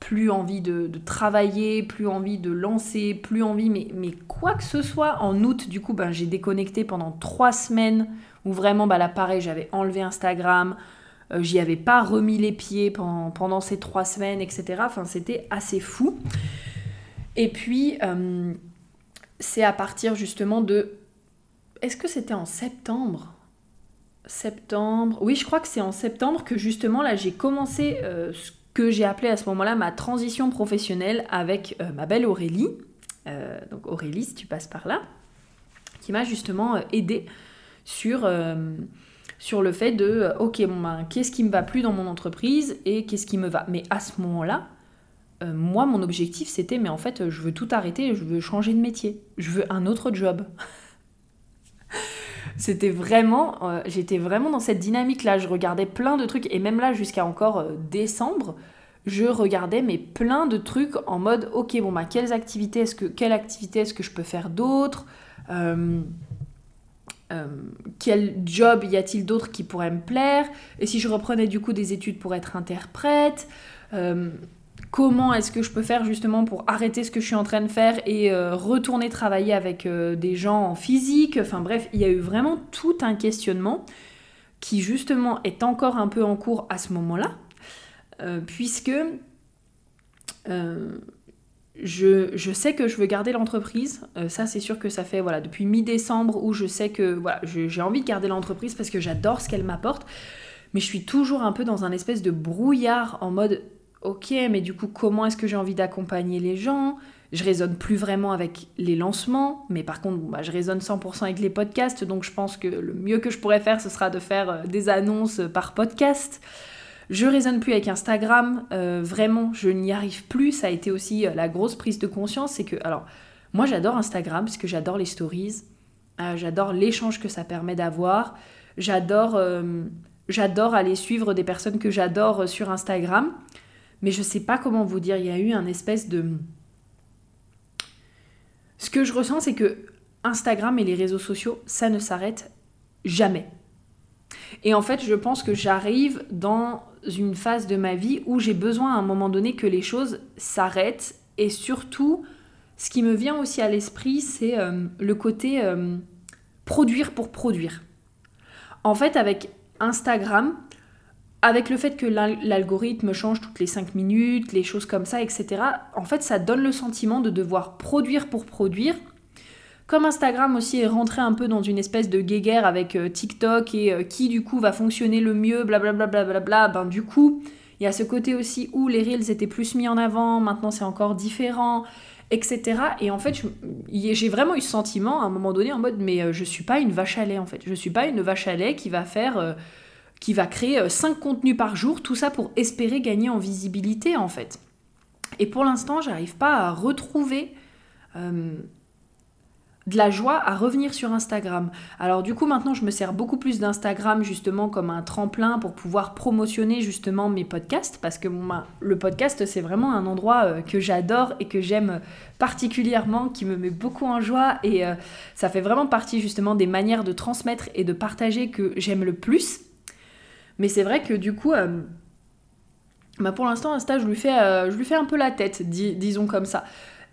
plus envie de, travailler, plus envie de lancer, plus envie, mais, quoi que ce soit. En août, du coup, ben, j'ai déconnecté pendant trois semaines où vraiment, bah, là, pareil, j'avais enlevé Instagram, euh, j'y avais pas remis les pieds pendant, ces trois semaines, etc. Enfin, c'était assez fou. Et puis, euh, c'est à partir justement de... Est-ce que c'était en septembre? Septembre. Oui, je crois que c'est en septembre que justement, là, j'ai commencé euh, que j'ai appelé à ce moment-là ma transition professionnelle avec euh, ma belle Aurélie. Euh, donc Aurélie, si tu passes par là, qui m'a justement euh, aidé sur, sur le fait de, ok, ben, qu'est-ce qui me va plus dans mon entreprise et qu'est-ce qui me va? Mais à ce moment-là, moi, mon objectif, c'était, mais en fait, je veux tout arrêter, je veux changer de métier, je veux un autre job. C'était vraiment, euh, j'étais vraiment dans cette dynamique-là. Je regardais plein de trucs, et même là, jusqu'à encore euh, décembre, je regardais mais plein de trucs en mode, ok, bon bah quelles activités est-ce que, quelle activité est-ce que je peux faire d'autres euh, quel job y a-t-il d'autres qui pourraient me plaire? Et si je reprenais du coup des études pour être interprète comment est-ce que je peux faire justement pour arrêter ce que je suis en train de faire et euh, retourner travailler avec euh, des gens en physique? Enfin bref, il y a eu vraiment tout un questionnement qui justement est encore un peu en cours à ce moment-là, euh, puisque je, sais que je veux garder l'entreprise. ça, c'est sûr que ça fait voilà depuis mi-décembre où je sais que voilà, j'ai envie de garder l'entreprise parce que j'adore ce qu'elle m'apporte. Mais je suis toujours un peu dans un espèce de brouillard en mode ok, mais du coup, comment est-ce que j'ai envie d'accompagner les gens? Je raisonne plus vraiment avec les lancements, mais par contre, bah, je raisonne 100% avec les podcasts, donc je pense que le mieux que je pourrais faire, ce sera de faire euh, des annonces par podcast. Je raisonne plus avec Instagram, euh, vraiment, je n'y arrive plus. Ça a été aussi euh, la grosse prise de conscience, c'est que, alors, moi j'adore Instagram parce que j'adore les stories, j'adore l'échange que ça permet d'avoir, j'adore, j'adore aller suivre des personnes que j'adore sur Instagram. Mais je sais pas comment vous dire, il y a eu un espèce de... Ce que je ressens, c'est que Instagram et les réseaux sociaux, ça ne s'arrête jamais. Et en fait, je pense que j'arrive dans une phase de ma vie où j'ai besoin à un moment donné que les choses s'arrêtent. Et surtout, ce qui me vient aussi à l'esprit, c'est euh, le côté euh, produire pour produire. En fait, avec Instagram, avec le fait que l'algorithme change toutes les 5 minutes, les choses comme ça, etc., en fait, ça donne le sentiment de devoir produire pour produire. Comme Instagram aussi est rentré un peu dans une espèce de guéguerre avec euh, TikTok et euh, qui du coup va fonctionner le mieux, blablabla, bla, bla, bla, ben du coup, il y a ce côté aussi où les reels étaient plus mis en avant, maintenant c'est encore différent, etc. Et en fait, j'ai vraiment eu ce sentiment à un moment donné en mode, mais euh, je suis pas une vache à lait en fait. Je suis pas une vache à lait qui va faire qui va créer 5 euh, contenus par jour, tout ça pour espérer gagner en visibilité en fait. Et pour l'instant, j'arrive pas à retrouver euh, de la joie à revenir sur Instagram. Alors du coup maintenant je me sers beaucoup plus d'Instagram justement comme un tremplin pour pouvoir promotionner justement mes podcasts parce que ben, le podcast c'est vraiment un endroit euh, que j'adore et que j'aime particulièrement, qui me met beaucoup en joie et ça fait vraiment partie justement des manières de transmettre et de partager que j'aime le plus. Mais c'est vrai que du coup, euh, bah pour l'instant, Insta, je lui, fais, euh, je lui fais un peu la tête, disons comme ça.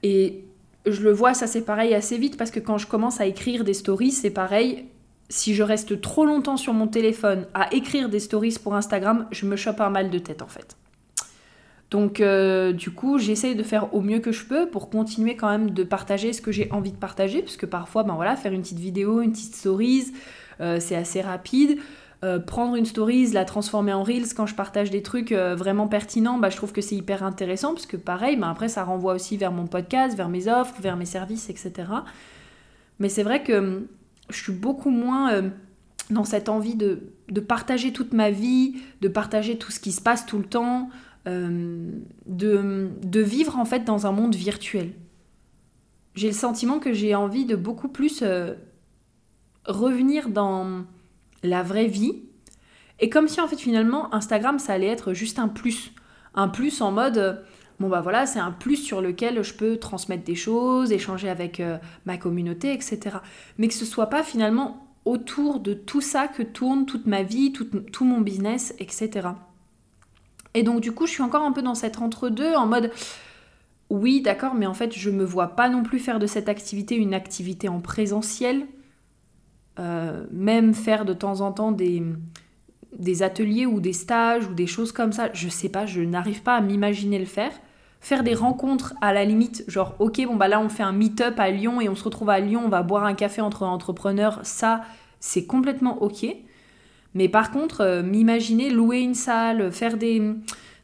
Et je le vois, ça c'est pareil assez vite parce que quand je commence à écrire des stories, c'est pareil. Si je reste trop longtemps sur mon téléphone à écrire des stories pour Instagram, je me chope un mal de tête en fait. Donc euh, du coup, j'essaie de faire au mieux que je peux pour continuer quand même de partager ce que j'ai envie de partager, parce que parfois, ben voilà, faire une petite vidéo, une petite stories, c'est assez rapide. Euh, prendre une stories, la transformer en reels quand je partage des trucs vraiment pertinents, bah, je trouve que c'est hyper intéressant parce que pareil, bah, après ça renvoie aussi vers mon podcast, vers mes offres, vers mes services, etc. Mais c'est vrai que je suis beaucoup moins dans cette envie de, de, partager toute ma vie, de partager tout ce qui se passe tout le temps, euh, de, de, vivre en fait dans un monde virtuel. J'ai le sentiment que j'ai envie de beaucoup plus euh, revenir dans la vraie vie. Et comme si en fait finalement Instagram ça allait être juste un plus. Un plus en mode euh, bon bah voilà, c'est un plus sur lequel je peux transmettre des choses, échanger avec ma communauté, etc. Mais que ce soit pas finalement autour de tout ça que tourne toute ma vie, tout, tout mon business, etc. Et donc du coup, je suis encore un peu dans cette entre-deux en mode oui, d'accord, mais en fait, je me vois pas non plus faire de cette activité une activité en présentiel. Euh, même faire de temps en temps des, des ateliers ou des stages ou des choses comme ça, je sais pas, je n'arrive pas à m'imaginer le faire. Faire des rencontres à la limite, genre ok, bon bah là on fait un meet-up à Lyon et on se retrouve à Lyon, on va boire un café entre entrepreneurs, ça c'est complètement ok. Mais par contre, euh, m'imaginer louer une salle, faire des,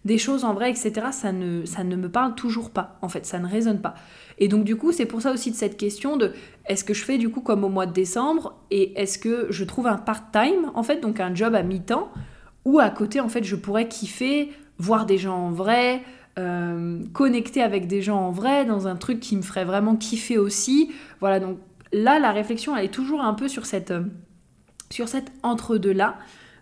des choses en vrai, etc., ça ne, ça ne me parle toujours pas, en fait, ça ne résonne pas. Et donc du coup, c'est pour ça aussi de cette question de est-ce que je fais du coup comme au mois de décembre et est-ce que je trouve un part-time, en fait, donc un job à mi-temps, ou à côté, en fait, je pourrais kiffer, voir des gens en vrai, euh, connecter avec des gens en vrai, dans un truc qui me ferait vraiment kiffer aussi. Voilà, donc là, la réflexion, elle est toujours un peu sur cette... Euh, cet entre-deux-là.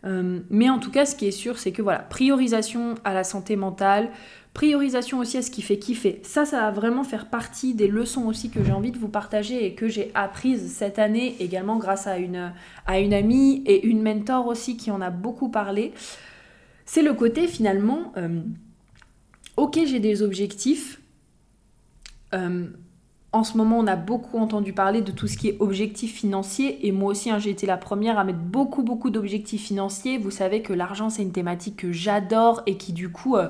Euh, mais en tout cas, ce qui est sûr, c'est que voilà, priorisation à la santé mentale, priorisation aussi à ce qui fait kiffer. Ça, ça va vraiment faire partie des leçons aussi que j'ai envie de vous partager et que j'ai apprises cette année également grâce à une, à une amie et une mentor aussi qui en a beaucoup parlé. C'est le côté finalement, euh, ok, j'ai des objectifs. Euh, en ce moment, on a beaucoup entendu parler de tout ce qui est objectif financier. Et moi aussi, hein, j'ai été la première à mettre beaucoup, beaucoup d'objectifs financiers. Vous savez que l'argent, c'est une thématique que j'adore et qui, du coup, euh,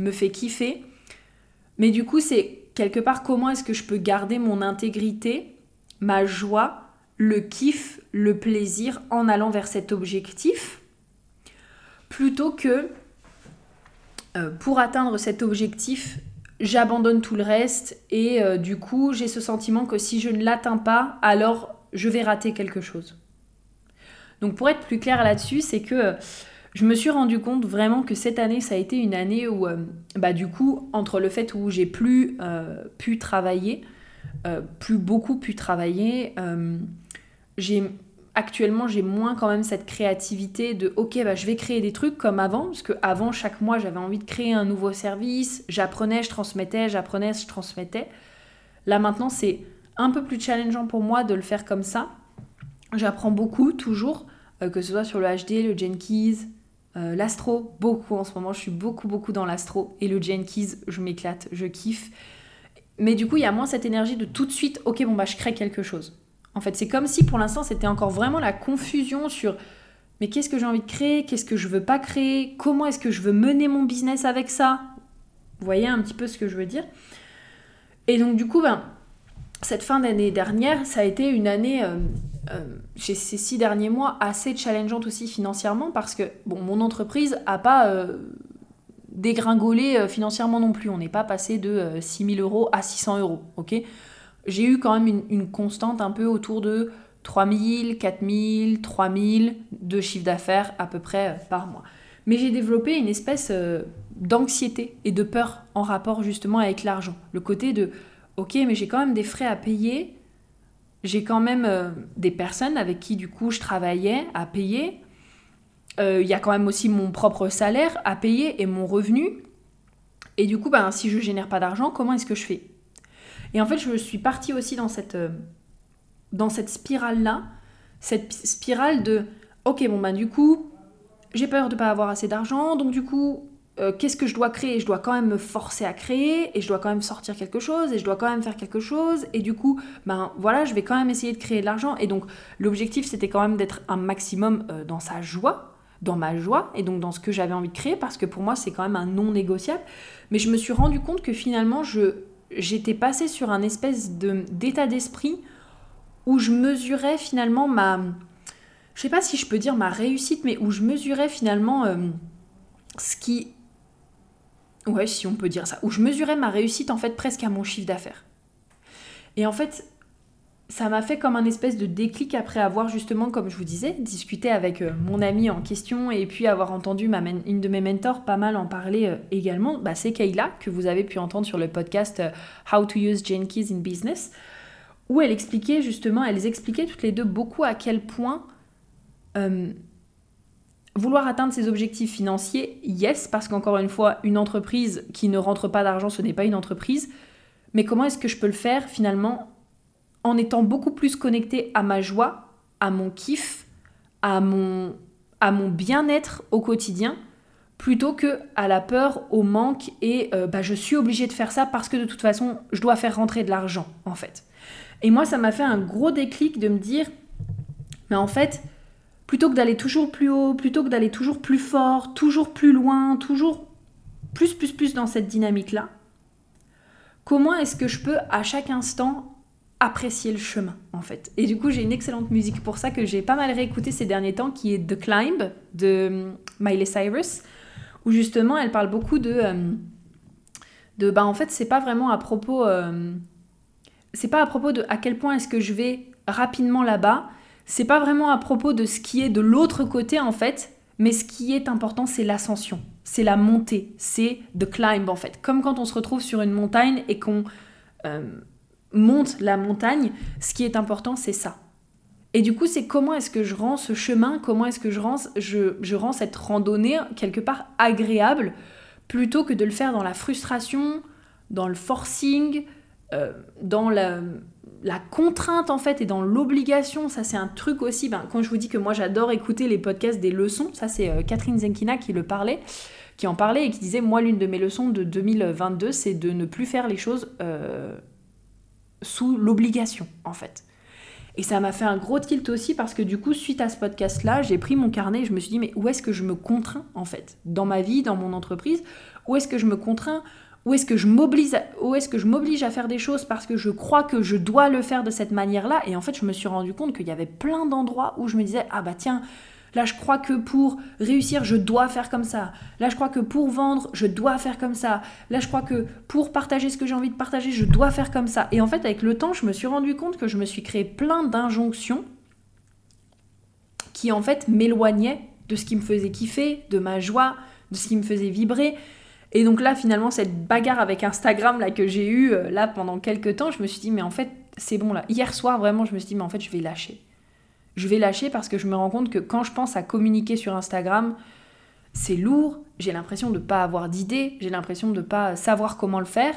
me fait kiffer. Mais du coup, c'est quelque part comment est-ce que je peux garder mon intégrité, ma joie, le kiff, le plaisir en allant vers cet objectif, plutôt que euh, pour atteindre cet objectif, j'abandonne tout le reste et euh, du coup j'ai ce sentiment que si je ne l'atteins pas, alors je vais rater quelque chose. Donc pour être plus clair là-dessus, c'est que euh, je me suis rendu compte vraiment que cette année, ça a été une année où, euh, bah, du coup, entre le fait où j'ai plus pu travailler, plus beaucoup pu travailler, j'ai actuellement, j'ai moins quand même cette créativité de ok, bah, je vais créer des trucs comme avant, parce que avant chaque mois, j'avais envie de créer un nouveau service, j'apprenais, je transmettais, j'apprenais, je transmettais. Là maintenant, c'est un peu plus challengeant pour moi de le faire comme ça. J'apprends beaucoup, toujours, euh, que ce soit sur le HD, le Jenkins, euh, l'astro, beaucoup en ce moment, je suis beaucoup, beaucoup dans l'astro. Et le Jenkins, je m'éclate, je kiffe. Mais du coup, il y a moins cette énergie de tout de suite, ok, bon, bah, je crée quelque chose. En fait, c'est comme si pour l'instant c'était encore vraiment la confusion sur mais qu'est-ce que j'ai envie de créer, qu'est-ce que je veux pas créer, comment est-ce que je veux mener mon business avec ça? Vous voyez un petit peu ce que je veux dire? Et donc du coup, ben, cette fin d'année dernière, ça a été une année, euh, ces six derniers mois, assez challengeante aussi financièrement parce que mon entreprise a pas euh, dégringolé financièrement non plus. On n'est pas passé de 6 000 euros à 600 euros, j'ai eu quand même une, constante un peu autour de 3000, 4000, 3000 de chiffre d'affaires à peu près euh, par mois. Mais j'ai développé une espèce euh, d'anxiété et de peur en rapport justement avec l'argent. Le côté de, ok, mais j'ai quand même des frais à payer, j'ai quand même euh, des personnes avec qui du coup je travaillais à payer, il y a quand même aussi mon propre salaire à payer et mon revenu. Et du coup, ben, si je génère pas d'argent, comment est-ce que je fais? Et en fait, je suis partie aussi dans cette, euh, dans cette spirale-là, cette spirale de, ok, bon, bah du coup, j'ai peur de pas avoir assez d'argent, donc du coup, euh, qu'est-ce que je dois créer? Je dois quand même me forcer à créer et je dois quand même sortir quelque chose et je dois quand même faire quelque chose et du coup, ben voilà, je vais quand même essayer de créer de l'argent et donc l'objectif c'était quand même d'être un maximum euh, dans sa joie, dans ma joie et donc dans ce que j'avais envie de créer parce que pour moi c'est quand même un non négociable. Mais je me suis rendu compte que finalement je j'étais passée sur un espèce de d'état d'esprit où je mesurais finalement ma je sais pas si je peux dire ma réussite mais où je mesurais finalement euh, ce qui Ouais, si on peut dire ça. Où je mesurais ma réussite en fait presque à mon chiffre d'affaires. Et en fait, ça m'a fait comme un espèce de déclic après avoir justement, comme je vous disais, discuté avec euh, mon ami en question et puis avoir entendu une de mes mentors pas mal en parler euh, également. Bah, c'est Kayla, que vous avez pu entendre sur le podcast euh, How to Use Jenkins in Business, où elle expliquait justement, elles expliquaient toutes les deux beaucoup à quel point Vouloir atteindre ses objectifs financiers, yes, parce qu'encore une fois, une entreprise qui ne rentre pas d'argent, ce n'est pas une entreprise. Mais comment est-ce que je peux le faire finalement en étant beaucoup plus connecté à ma joie, à mon kiff, à mon, à mon bien-être au quotidien, plutôt que à la peur, au manque et euh, bah, je suis obligée de faire ça parce que de toute façon, je dois faire rentrer de l'argent en fait. Et moi, ça m'a fait un gros déclic de me dire, mais en fait, plutôt que d'aller toujours plus haut, plutôt que d'aller toujours plus fort, toujours plus loin, toujours plus, plus, plus dans cette dynamique-là, comment est-ce que je peux à chaque instant apprécier le chemin en fait? Et du coup, j'ai une excellente musique pour ça que j'ai pas mal réécouté ces derniers temps qui est The Climb de hum, Miley Cyrus où justement elle parle beaucoup de hum, de bah en fait, c'est pas vraiment à propos hum, c'est pas à propos de à quel point est-ce que je vais rapidement là-bas, c'est pas vraiment à propos de ce qui est de l'autre côté en fait, mais ce qui est important, c'est l'ascension, c'est la montée, c'est the climb en fait. Comme quand on se retrouve sur une montagne et qu'on euh, monte la montagne, ce qui est important, c'est ça. Et du coup, c'est comment est-ce que je rends ce chemin, comment est-ce que je rends, cette randonnée quelque part agréable, plutôt que de le faire dans la frustration, dans le forcing, euh, dans la, la contrainte en fait et dans l'obligation, ça c'est un truc aussi, ben, quand je vous dis que moi j'adore écouter les podcasts des leçons, ça c'est euh, Catherine Zenkina qui le parlait, qui en parlait et qui disait moi l'une de mes leçons de 2022 c'est de ne plus faire les choses euh, sous l'obligation en fait. Et ça m'a fait un gros tilt aussi parce que du coup suite à ce podcast là j'ai pris mon carnet et je me suis dit mais où est-ce que je me contrains en fait dans ma vie, dans mon entreprise, où est-ce que je me contrains où est-ce que je m'oblige est-ce que je m'oblige à faire des choses parce que je crois que je dois le faire de cette manière-là? Et en fait je me suis rendu compte qu'il y avait plein d'endroits où je me disais ah bah tiens Là, je crois que pour réussir, je dois faire comme ça. Là, je crois que pour vendre, je dois faire comme ça. Là, je crois que pour partager ce que j'ai envie de partager, je dois faire comme ça. Et en fait, avec le temps, je me suis rendu compte que je me suis créé plein d'injonctions qui, en fait, m'éloignaient de ce qui me faisait kiffer, de ma joie, de ce qui me faisait vibrer. Et donc là, finalement, cette bagarre avec Instagram là que j'ai eue euh, là pendant quelques temps, je me suis dit mais en fait, c'est bon là. Hier soir, vraiment, je me suis dit mais en fait, je vais lâcher. Je vais lâcher parce que je me rends compte que quand je pense à communiquer sur Instagram, c'est lourd, j'ai l'impression de ne pas avoir d'idées, j'ai l'impression de ne pas savoir comment le faire.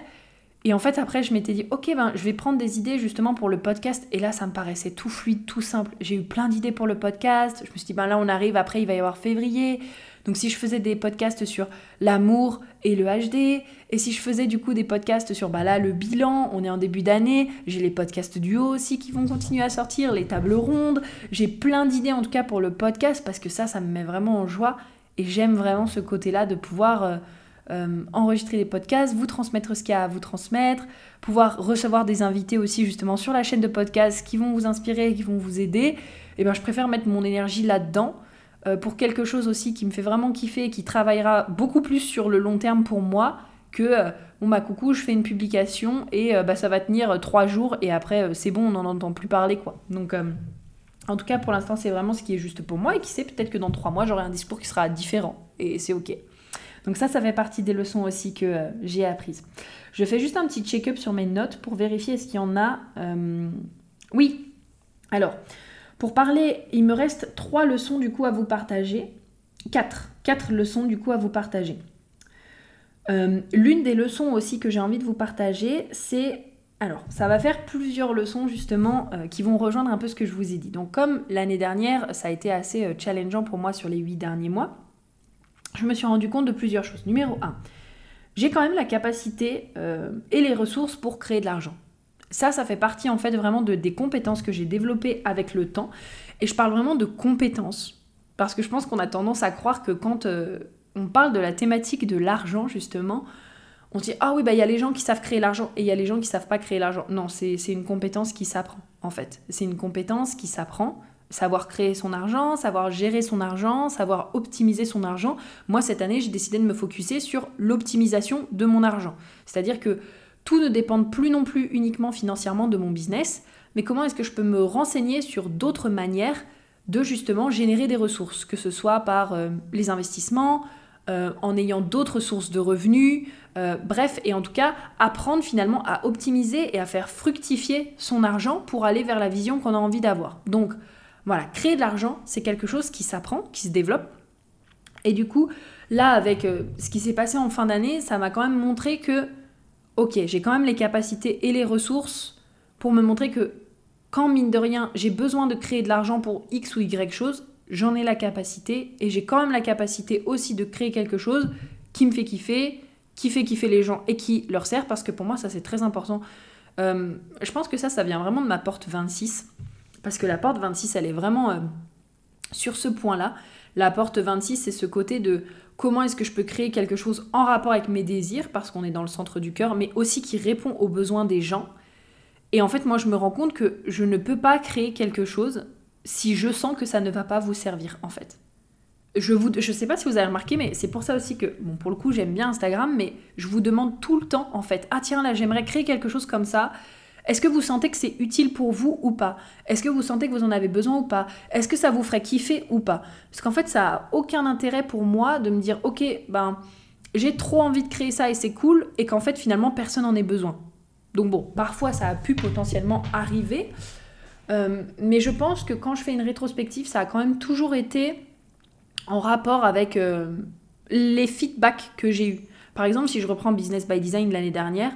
Et en fait, après, je m'étais dit, ok, ben, je vais prendre des idées justement pour le podcast. Et là, ça me paraissait tout fluide, tout simple. J'ai eu plein d'idées pour le podcast. Je me suis dit, ben là, on arrive, après, il va y avoir février. Donc si je faisais des podcasts sur l'amour et le HD, et si je faisais du coup des podcasts sur bah là le bilan, on est en début d'année, j'ai les podcasts duo aussi qui vont continuer à sortir, les tables rondes, j'ai plein d'idées en tout cas pour le podcast parce que ça, ça me met vraiment en joie. Et j'aime vraiment ce côté-là de pouvoir euh, euh, enregistrer des podcasts, vous transmettre ce qu'il y a à vous transmettre, pouvoir recevoir des invités aussi justement sur la chaîne de podcast qui vont vous inspirer, qui vont vous aider. Et eh ben je préfère mettre mon énergie là-dedans euh, pour quelque chose aussi qui me fait vraiment kiffer et qui travaillera beaucoup plus sur le long terme pour moi que euh, bon bah coucou je fais une publication et euh, bah ça va tenir trois jours et après c'est bon on n'en entend plus parler quoi. Donc en tout cas pour l'instant c'est vraiment ce qui est juste pour moi et qui sait peut-être que dans trois mois j'aurai un discours qui sera différent et c'est ok. Donc ça ça fait partie des leçons aussi que j'ai apprises. Je fais juste un petit check-up sur mes notes pour vérifier est-ce qu'il y en a oui. Alors pour parler, il me reste trois leçons du coup à vous partager. Quatre. Quatre leçons du coup à vous partager. Euh, l'une des leçons aussi que j'ai envie de vous partager, c'est... Alors, ça va faire plusieurs leçons justement euh, qui vont rejoindre un peu ce que je vous ai dit. Donc comme l'année dernière, ça a été assez euh, challengeant pour moi sur les huit derniers mois, je me suis rendu compte de plusieurs choses. Numéro 1, j'ai quand même la capacité et les ressources pour créer de l'argent. Ça, ça fait partie en fait vraiment de, des compétences que j'ai développées avec le temps. Et je parle vraiment de compétences. Parce que je pense qu'on a tendance à croire que quand euh, on parle de la thématique de l'argent, justement, on dit Ah oui, bah il y a les gens qui savent créer l'argent et il y a les gens qui savent pas créer l'argent. Non, c'est une compétence qui s'apprend, en fait. C'est une compétence qui s'apprend savoir créer son argent, savoir gérer son argent, savoir optimiser son argent. Moi, cette année, j'ai décidé de me focuser sur l'optimisation de mon argent. C'est-à-dire que tout ne dépend plus non plus uniquement financièrement de mon business, mais comment est-ce que je peux me renseigner sur d'autres manières de justement générer des ressources, que ce soit par euh, les investissements, euh, en ayant d'autres sources de revenus, euh, bref, et en tout cas apprendre finalement à optimiser et à faire fructifier son argent pour aller vers la vision qu'on a envie d'avoir. Donc, voilà, créer de l'argent, c'est quelque chose qui s'apprend, qui se développe. Et du coup, là, avec ce qui s'est passé en fin d'année, ça m'a quand même montré que, ok, j'ai quand même les capacités et les ressources pour me montrer que quand, mine de rien, j'ai besoin de créer de l'argent pour X ou Y chose, j'en ai la capacité et j'ai quand même la capacité aussi de créer quelque chose qui me fait kiffer, qui fait kiffer les gens et qui leur sert parce que pour moi, ça c'est très important. Euh, je pense que ça, ça vient vraiment de ma porte 26. Parce que la porte 26, elle est vraiment euh, sur ce point-là. La porte 26, c'est ce côté de comment est-ce que je peux créer quelque chose en rapport avec mes désirs, parce qu'on est dans le centre du cœur, mais aussi qui répond aux besoins des gens. Et en fait, moi, je me rends compte que je ne peux pas créer quelque chose si je sens que ça ne va pas vous servir, en fait. Je ne sais pas si vous avez remarqué, mais c'est pour ça aussi que, bon, pour le coup, j'aime bien Instagram, mais je vous demande tout le temps, en fait, ah tiens, là, j'aimerais créer quelque chose comme ça. Est-ce que vous sentez que c'est utile pour vous ou pas? Est-ce que vous sentez que vous en avez besoin ou pas? Est-ce que ça vous ferait kiffer ou pas? Parce qu'en fait, ça a aucun intérêt pour moi de me dire, ok, ben j'ai trop envie de créer ça et c'est cool, et qu'en fait finalement personne n'en ait besoin. Donc bon, parfois ça a pu potentiellement arriver, euh, mais je pense que quand je fais une rétrospective, ça a quand même toujours été en rapport avec euh, les feedbacks que j'ai eus. Par exemple, si je reprends Business by Design l'année dernière,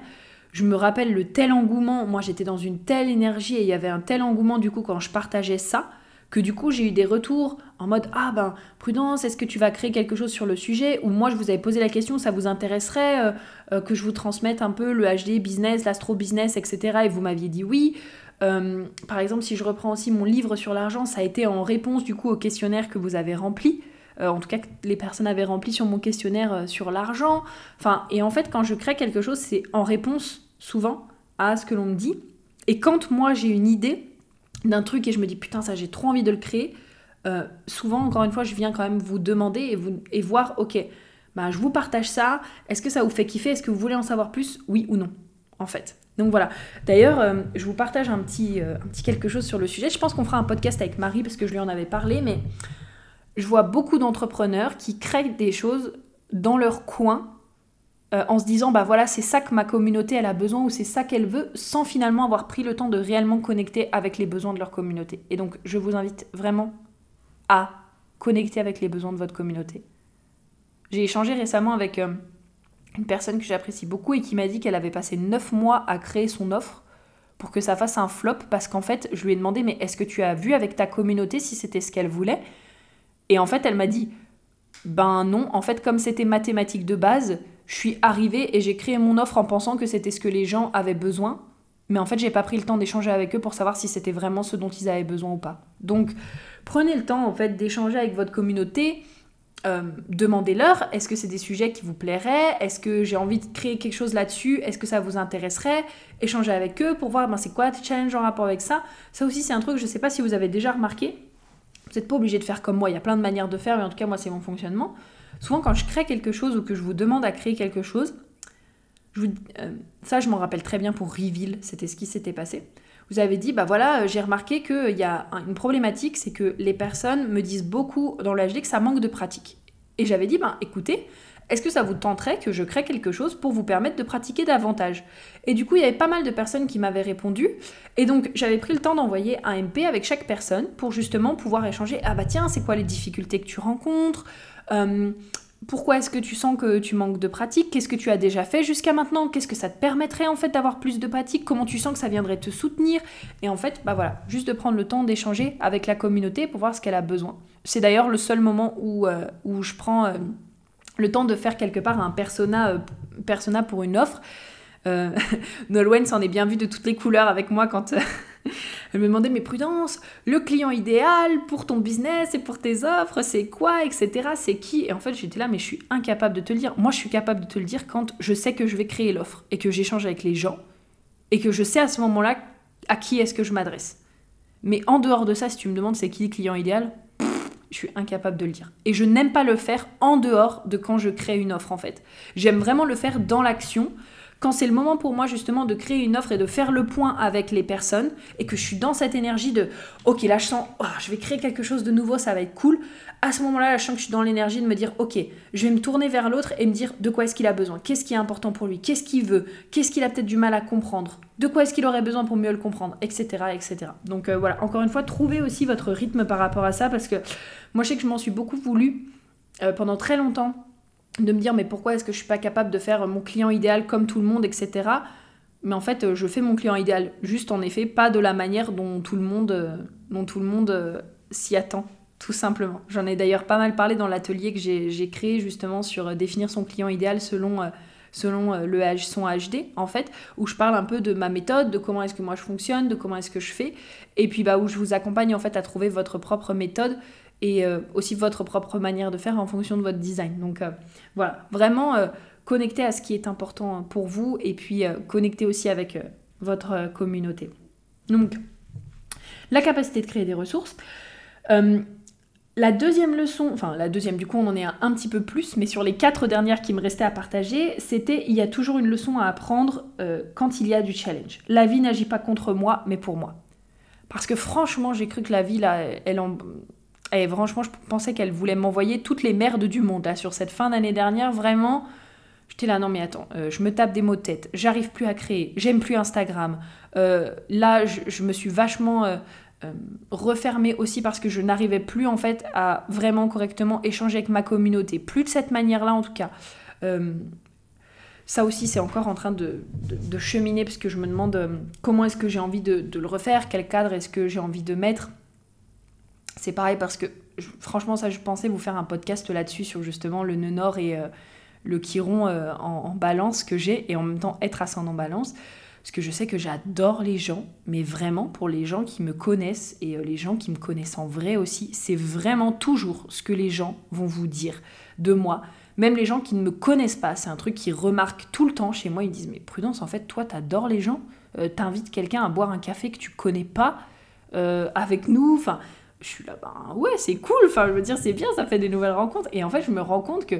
je me rappelle le tel engouement, moi j'étais dans une telle énergie et il y avait un tel engouement du coup quand je partageais ça, que du coup j'ai eu des retours en mode ah ben prudence, est-ce que tu vas créer quelque chose sur le sujet? Ou moi je vous avais posé la question, ça vous intéresserait euh, euh, que je vous transmette un peu le HD business, l'astro business, etc. Et vous m'aviez dit oui. Euh, par exemple, si je reprends aussi mon livre sur l'argent, ça a été en réponse du coup au questionnaire que vous avez rempli. En tout cas, les personnes avaient rempli sur mon questionnaire sur l'argent. Enfin, et en fait, quand je crée quelque chose, c'est en réponse souvent à ce que l'on me dit. Et quand moi j'ai une idée d'un truc et je me dis putain ça j'ai trop envie de le créer, euh, souvent encore une fois je viens quand même vous demander et, vous, et voir ok bah je vous partage ça, est-ce que ça vous fait kiffer, est-ce que vous voulez en savoir plus, oui ou non en fait. Donc voilà. D'ailleurs, euh, je vous partage un petit, euh, un petit quelque chose sur le sujet. Je pense qu'on fera un podcast avec Marie parce que je lui en avais parlé, mais je vois beaucoup d'entrepreneurs qui créent des choses dans leur coin euh, en se disant bah voilà c'est ça que ma communauté elle a besoin ou c'est ça qu'elle veut sans finalement avoir pris le temps de réellement connecter avec les besoins de leur communauté. Et donc je vous invite vraiment à connecter avec les besoins de votre communauté. J'ai échangé récemment avec euh, une personne que j'apprécie beaucoup et qui m'a dit qu'elle avait passé 9 mois à créer son offre pour que ça fasse un flop parce qu'en fait je lui ai demandé mais est-ce que tu as vu avec ta communauté si c'était ce qu'elle voulait? Et en fait elle m'a dit ben non, en fait comme c'était mathématique de base, je suis arrivée et j'ai créé mon offre en pensant que c'était ce que les gens avaient besoin. Mais en fait, j'ai pas pris le temps d'échanger avec eux pour savoir si c'était vraiment ce dont ils avaient besoin ou pas. Donc, prenez le temps en fait d'échanger avec votre communauté. Euh, demandez-leur, est-ce que c'est des sujets qui vous plairaient? Est-ce que j'ai envie de créer quelque chose là-dessus? Est-ce que ça vous intéresserait? Échanger avec eux pour voir ben, c'est quoi le challenge en rapport avec ça? Ça aussi, c'est un truc, je sais pas si vous avez déjà remarqué. Vous n'êtes pas obligé de faire comme moi, il y a plein de manières de faire, mais en tout cas, moi, c'est mon fonctionnement. Souvent, quand je crée quelque chose ou que je vous demande à créer quelque chose, je euh, ça, je m'en rappelle très bien pour Reveal, c'était ce qui s'était passé. Vous avez dit, bah voilà, euh, j'ai remarqué qu'il y a une problématique, c'est que les personnes me disent beaucoup dans l'HD que ça manque de pratique. Et j'avais dit, ben écoutez, est-ce que ça vous tenterait que je crée quelque chose pour vous permettre de pratiquer davantage? Et du coup, il y avait pas mal de personnes qui m'avaient répondu. Et donc, j'avais pris le temps d'envoyer un MP avec chaque personne pour justement pouvoir échanger. Ah bah tiens, c'est quoi les difficultés que tu rencontres? Euh, pourquoi est-ce que tu sens que tu manques de pratique? Qu'est-ce que tu as déjà fait jusqu'à maintenant? Qu'est-ce que ça te permettrait en fait d'avoir plus de pratique? Comment tu sens que ça viendrait te soutenir? Et en fait, bah voilà, juste de prendre le temps d'échanger avec la communauté pour voir ce qu'elle a besoin. C'est d'ailleurs le seul moment où, euh, je prends euh, le temps de faire quelque part un persona, euh, persona pour une offre. Euh, Nolwenn s'en est bien vu de toutes les couleurs avec moi quand euh, elle me demandait mais prudence, le client idéal pour ton business et pour tes offres, c'est quoi, etc. C'est qui? Et en fait j'étais là mais je suis incapable de te le dire. Moi je suis capable de te le dire quand je sais que je vais créer l'offre et que j'échange avec les gens et que je sais à ce moment-là à qui est-ce que je m'adresse. Mais en dehors de ça, si tu me demandes c'est qui le client idéal, je suis incapable de le dire. Et je n'aime pas le faire en dehors de quand je crée une offre en fait. J'aime vraiment le faire dans l'action, quand c'est le moment pour moi justement de créer une offre et de faire le point avec les personnes et que je suis dans cette énergie de ok là je sens oh, je vais créer quelque chose de nouveau ça va être cool. À ce moment-là là, je sens que je suis dans l'énergie de me dire ok je vais me tourner vers l'autre et me dire de quoi est-ce qu'il a besoin? Qu'est-ce qui est important pour lui? Qu'est-ce qu'il veut? Qu'est-ce qu'il a peut-être du mal à comprendre? De quoi est-ce qu'il aurait besoin pour mieux le comprendre? Etc etc donc euh, voilà. Encore une fois trouvez aussi votre rythme par rapport à ça parce que moi je sais que je m'en suis beaucoup voulu euh, pendant très longtemps de me dire mais pourquoi est-ce que je suis pas capable de faire mon client idéal comme tout le monde, etc. Mais en fait, je fais mon client idéal, juste en effet, pas de la manière dont tout le monde, euh, dont tout le monde euh, s'y attend, tout simplement. J'en ai d'ailleurs pas mal parlé dans l'atelier que j'ai créé justement sur euh, définir son client idéal selon, selon le son HD, en fait, où je parle un peu de ma méthode, de comment est-ce que moi je fonctionne, de comment est-ce que je fais, et puis bah, où je vous accompagne en fait à trouver votre propre méthode et euh, aussi votre propre manière de faire en fonction de votre design. Donc euh, voilà, vraiment euh, à ce qui est important pour vous et puis connecter aussi avec votre communauté. Donc, la capacité de créer des ressources. la deuxième leçon, enfin la deuxième, du coup on en est un, petit peu plus, mais sur les quatre dernières qui me restaient à partager, c'était il y a toujours une leçon à apprendre quand il y a du challenge. La vie n'agit pas contre moi, mais pour moi. Parce que franchement, j'ai cru que la vie, là, elle en, et franchement, je pensais qu'elle voulait m'envoyer toutes les merdes du monde. Là, sur cette fin d'année dernière, vraiment, j'étais là, non mais attends, euh, je me tape des mots de tête, j'arrive plus à créer, j'aime plus Instagram. Euh, là, je, me suis vachement euh, refermée aussi parce que je n'arrivais plus en fait à vraiment correctement échanger avec ma communauté. Plus de cette manière-là en tout cas. ça aussi, c'est encore en train de, cheminer parce que je me demande comment est-ce que j'ai envie de le refaire, quel cadre est-ce que j'ai envie de mettre. C'est pareil parce que franchement, ça, je pensais vous faire un podcast là-dessus sur justement le nœud nord et euh, le chiron euh, en, balance que j'ai et en même temps être ascendant balance. Parce que je sais que j'adore les gens, mais vraiment pour les gens qui me connaissent et euh, les gens qui me connaissent en vrai aussi, c'est vraiment toujours ce que les gens vont vous dire de moi. Même les gens qui ne me connaissent pas, c'est un truc qui remarque tout le temps chez moi. Ils disent Mais Prudence, en fait, toi, t'adores les gens. T'invites quelqu'un à boire un café que tu connais pas avec nous. Enfin, je suis là, ben ouais, c'est cool, enfin je veux dire, c'est bien, ça fait des nouvelles rencontres. Et en fait, je me rends compte que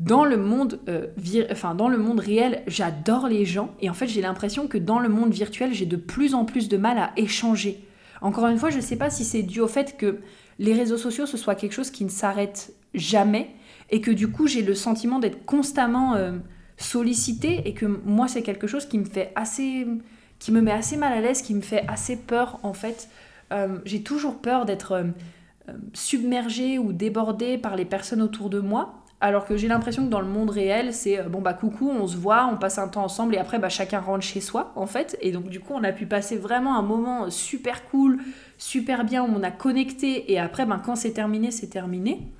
dans le monde, euh, enfin, dans le monde réel, j'adore les gens. Et en fait, j'ai l'impression que dans le monde virtuel, j'ai de plus en plus de mal à échanger. Encore une fois, je ne sais pas si c'est dû au fait que les réseaux sociaux, ce soit quelque chose qui ne s'arrête jamais. Et que du coup, j'ai le sentiment d'être constamment euh, sollicité. Et que moi, c'est quelque chose qui me fait assez. qui me met assez mal à l'aise, qui me fait assez peur, en fait. Euh, j'ai toujours peur d'être euh, euh, submergée ou débordée par les personnes autour de moi. Alors que j'ai l'impression que dans le monde réel, c'est bon bah coucou, on se voit, on passe un temps ensemble et après bah chacun rentre chez soi en fait. Et donc du coup on a pu passer vraiment un moment super cool, super bien, où on a connecté et après bah, quand c'est terminé, c'est terminé.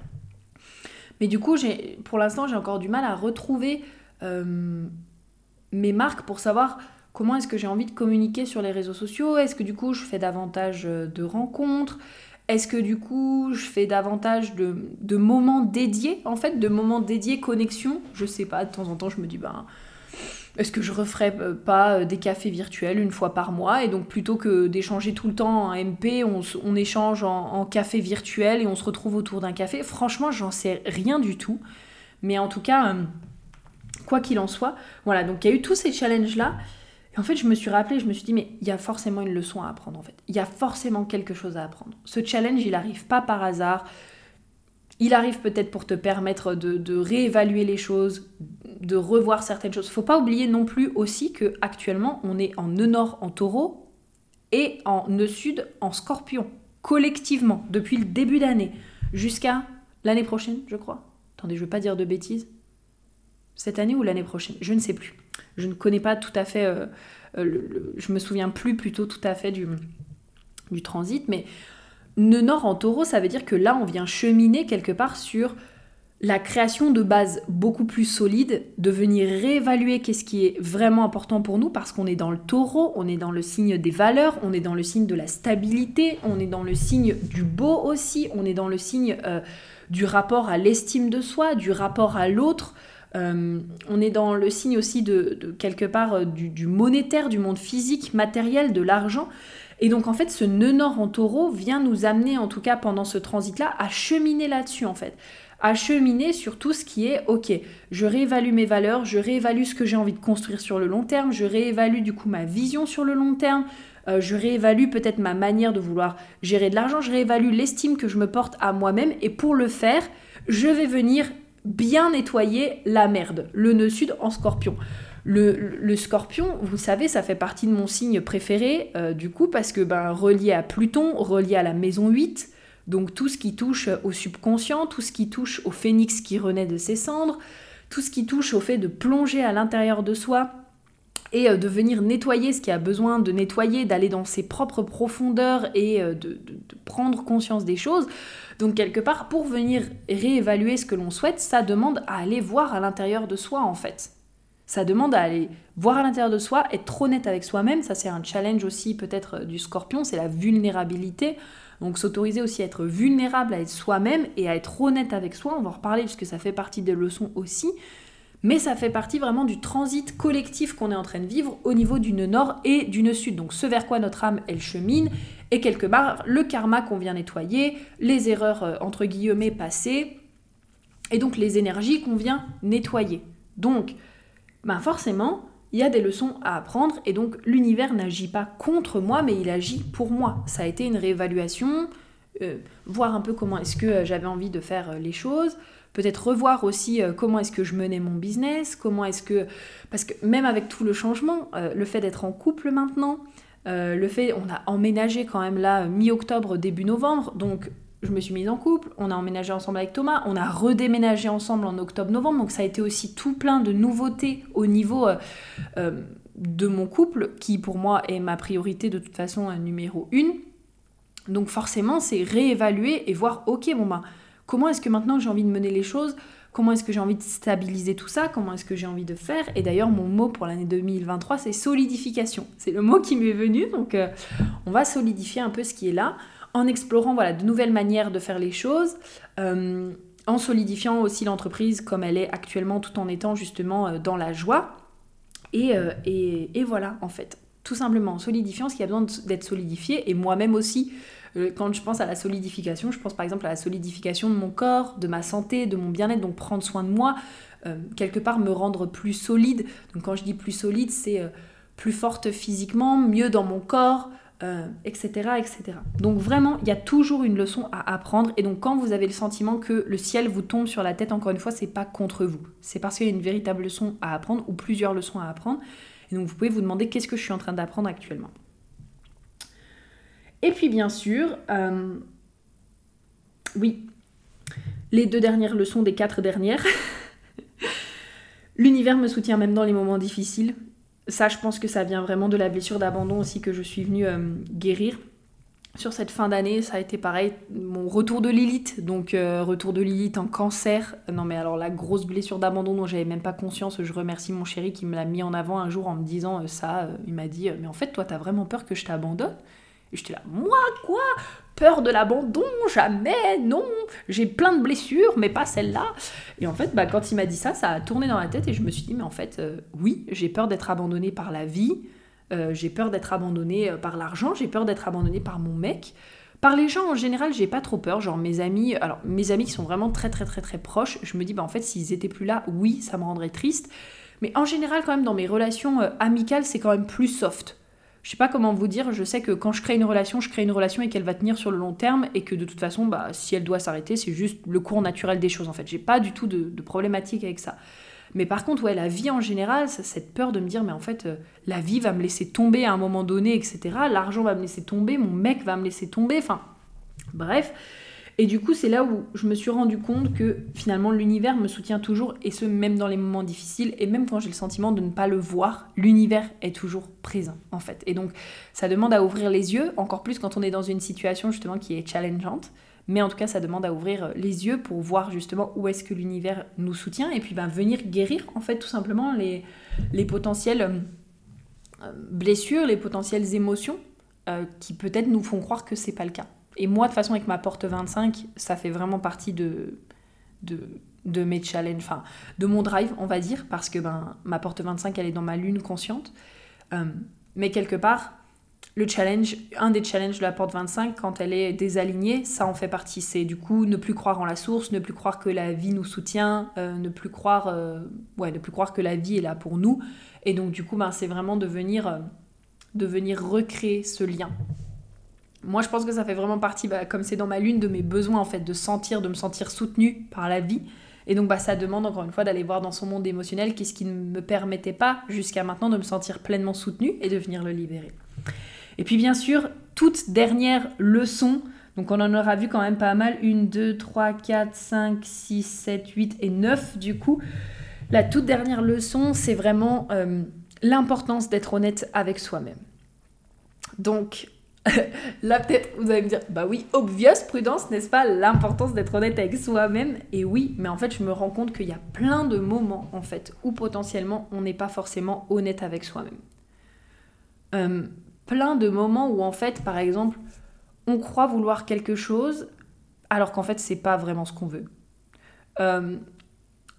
Mais du coup j'ai, pour l'instant j'ai encore du mal à retrouver mes marques pour savoir Comment est-ce que j'ai envie de communiquer sur les réseaux sociaux? Est-ce que du coup je fais davantage euh, de rencontres? Est-ce que du coup je fais davantage de, moments dédiés En fait, de moments dédiés connexion? Je sais pas, de temps en temps je me dis, ben, est-ce que je referais euh, pas euh, des cafés virtuels une fois par mois? Et donc plutôt que d'échanger tout le temps en MP, on, échange en, café virtuel et on se retrouve autour d'un café. Franchement, j'en sais rien du tout. Mais en tout cas, quoi qu'il en soit, voilà, donc il y a eu tous ces challenges-là. Et en fait, je me suis rappelé, je me suis dit, mais il y a forcément une leçon à apprendre en fait. Il y a forcément quelque chose à apprendre. Ce challenge, il n'arrive pas par hasard. Il arrive peut-être pour te permettre de, réévaluer les choses, de revoir certaines choses. Faut pas oublier non plus aussi que actuellement, on est en nœud nord en taureau et en nœud sud en scorpion, collectivement, depuis le début d'année, jusqu'à l'année prochaine, je crois. Attendez, je veux pas dire de bêtises. Cette année ou l'année prochaine, je ne sais plus. Je ne connais pas tout à fait, euh, euh, je me souviens plus plutôt tout à fait du, du transit, mais nœud nord en taureau, ça veut dire que là, on vient cheminer quelque part sur la création de bases beaucoup plus solides, de venir réévaluer qu'est-ce qui est vraiment important pour nous parce qu'on est dans le taureau, on est dans le signe des valeurs, on est dans le signe de la stabilité, on est dans le signe du beau aussi, on est dans le signe euh, du rapport à l'estime de soi, du rapport à l'autre. Euh, on est dans le signe aussi de, quelque part euh, du, monétaire, du monde physique, matériel, de l'argent. Et donc en fait, ce nœud nord en taureau vient nous amener, en tout cas pendant ce transit-là, à cheminer là-dessus en fait à cheminer sur tout ce qui est ok, je réévalue mes valeurs, je réévalue ce que j'ai envie de construire sur le long terme, je réévalue du coup ma vision sur le long terme, euh, je réévalue peut-être ma manière de vouloir gérer de l'argent, je réévalue l'estime que je me porte à moi-même et pour le faire, je vais venir bien nettoyer la merde, le nœud sud en scorpion. Le, scorpion, vous savez, ça fait partie de mon signe préféré, euh, du coup, parce que ben, relié à Pluton, relié à la maison 8, donc tout ce qui touche au subconscient, tout ce qui touche au phénix qui renaît de ses cendres, tout ce qui touche au fait de plonger à l'intérieur de soi et euh, de venir nettoyer ce qui a besoin de nettoyer, d'aller dans ses propres profondeurs et euh, de, prendre conscience des choses. Donc quelque part, pour venir réévaluer ce que l'on souhaite, ça demande à aller voir à l'intérieur de soi en fait. Ça demande à aller voir à l'intérieur de soi, être honnête avec soi-même. Ça, c'est un challenge aussi peut-être du scorpion, c'est la vulnérabilité. Donc s'autoriser aussi à être vulnérable, à être soi-même et à être honnête avec soi, on va en reparler puisque ça fait partie des leçons aussi. Mais ça fait partie vraiment du transit collectif qu'on est en train de vivre au niveau d'une nord et d'une sud. Donc ce vers quoi notre âme, elle chemine, et quelque part le karma qu'on vient nettoyer, les erreurs euh, entre guillemets passées, et donc les énergies qu'on vient nettoyer. Donc, ben forcément, il y a des leçons à apprendre et donc l'univers n'agit pas contre moi mais il agit pour moi. Ça a été une réévaluation, euh, voir un peu comment est-ce que euh, j'avais envie de faire les choses, peut-être revoir aussi comment est-ce que je menais mon business, comment est-ce que... Parce que même avec tout le changement, le fait d'être en couple maintenant, le fait, on a emménagé quand même là mi-octobre, début novembre, donc je me suis mise en couple, on a emménagé ensemble avec Thomas, on a redéménagé ensemble en octobre-novembre, donc ça a été aussi tout plein de nouveautés au niveau euh, euh, de mon couple, qui pour moi est ma priorité de toute façon numéro une. Donc forcément, c'est réévaluer et voir, ok, bon ben, comment est-ce que maintenant j'ai envie de mener les choses Comment est-ce que j'ai envie de stabiliser tout ça Comment est-ce que j'ai envie de faire Et d'ailleurs, mon mot pour l'année 2023, c'est solidification. C'est le mot qui m'est venu, donc euh, on va solidifier un peu ce qui est là en explorant voilà, de nouvelles manières de faire les choses, euh, en solidifiant aussi l'entreprise comme elle est actuellement, tout en étant justement euh, dans la joie. Et, et, voilà, en fait, tout simplement en solidifiant ce qui a besoin d'être solidifié. Et moi-même aussi, quand je pense à la solidification, je pense par exemple à la solidification de mon corps, de ma santé, de mon bien-être, donc prendre soin de moi, quelque part me rendre plus solide. Donc quand je dis plus solide, c'est plus forte physiquement, mieux dans mon corps, etc., euh, etc. Donc vraiment, il y a toujours une leçon à apprendre. Et donc quand vous avez le sentiment que le ciel vous tombe sur la tête, encore une fois, c'est pas contre vous. C'est parce qu'il y a une véritable leçon à apprendre ou plusieurs leçons à apprendre. Et donc vous pouvez vous demander qu'est-ce que je suis en train d'apprendre actuellement? Et puis bien sûr, euh, oui, les deux dernières leçons des quatre dernières. L'univers me soutient même dans les moments difficiles ça, je pense que ça vient vraiment de la blessure d'abandon aussi que je suis venue euh, guérir. Sur cette fin d'année, ça a été pareil, mon retour de Lilith, donc euh, retour de Lilith en cancer. Non mais alors la grosse blessure d'abandon dont j'avais même pas conscience, je remercie mon chéri qui me l'a mis en avant un jour en me disant ça, il m'a dit mais en fait toi t'as vraiment peur que je t'abandonne? Et j'étais là, moi quoi? Peur de l'abandon, jamais, non, j'ai plein de blessures, mais pas celle-là. Et en fait, bah, quand il m'a dit ça, ça a tourné dans la tête et je me suis dit, mais en fait, euh, oui, j'ai peur d'être abandonnée par la vie, euh, j'ai peur d'être abandonnée euh, par l'argent, j'ai peur d'être abandonnée par mon mec. Par les gens en général, j'ai pas trop peur. Genre mes amis, alors mes amis qui sont vraiment très très très très proches, je me dis bah en fait s'ils étaient plus là, oui, ça me rendrait triste. Mais en général quand même dans mes relations amicales, c'est quand même plus soft je sais pas comment vous dire, je sais que quand je crée une relation, je crée une relation et qu'elle va tenir sur le long terme et que de toute façon, bah, si elle doit s'arrêter, c'est juste le cours naturel des choses en fait. J'ai pas du tout de, problématique avec ça. Mais par contre, ouais, la vie en général, cette peur de me dire, mais en fait, euh, la vie va me laisser tomber à un moment donné, etc. L'argent va me laisser tomber, mon mec va me laisser tomber, enfin, bref. Et du coup, c'est là où je me suis rendu compte que finalement l'univers me soutient toujours, et ce même dans les moments difficiles, et même quand j'ai le sentiment de ne pas le voir, l'univers est toujours présent en fait. Et donc, ça demande à ouvrir les yeux, encore plus quand on est dans une situation justement qui est challengeante. Mais en tout cas, ça demande à ouvrir les yeux pour voir justement où est-ce que l'univers nous soutient et puis ben, venir guérir en fait tout simplement les, les potentielles euh, blessures, les potentielles émotions euh, qui peut-être nous font croire que c'est pas le cas. Et moi, de façon, avec ma porte 25, ça fait vraiment partie de, de, de mes challenges, enfin, de mon drive, on va dire, parce que ben, ma porte 25, elle est dans ma lune consciente. Euh, mais quelque part, le challenge, un des challenges de la porte 25, quand elle est désalignée, ça en fait partie. C'est du coup ne plus croire en la source, ne plus croire que la vie nous soutient, euh, ne plus croire, euh, ouais, ne plus croire que la vie est là pour nous. Et donc du coup, ben, c'est vraiment de venir, de venir recréer ce lien. Moi, je pense que ça fait vraiment partie, bah, comme c'est dans ma lune, de mes besoins en fait, de sentir, de me sentir soutenue par la vie. Et donc, bah, ça demande encore une fois d'aller voir dans son monde émotionnel qu'est-ce qui ne me permettait pas jusqu'à maintenant de me sentir pleinement soutenue et de venir le libérer. Et puis, bien sûr, toute dernière leçon, donc on en aura vu quand même pas mal, 1, 2, 3, 4, 5, 6, 7, 8 et 9 du coup. La toute dernière leçon, c'est vraiment euh, l'importance d'être honnête avec soi-même. Donc, Là, peut-être, vous allez me dire, bah oui, obvious prudence, n'est-ce pas L'importance d'être honnête avec soi-même. Et oui, mais en fait, je me rends compte qu'il y a plein de moments, en fait, où potentiellement, on n'est pas forcément honnête avec soi-même. Euh, plein de moments où, en fait, par exemple, on croit vouloir quelque chose, alors qu'en fait, c'est pas vraiment ce qu'on veut. Euh,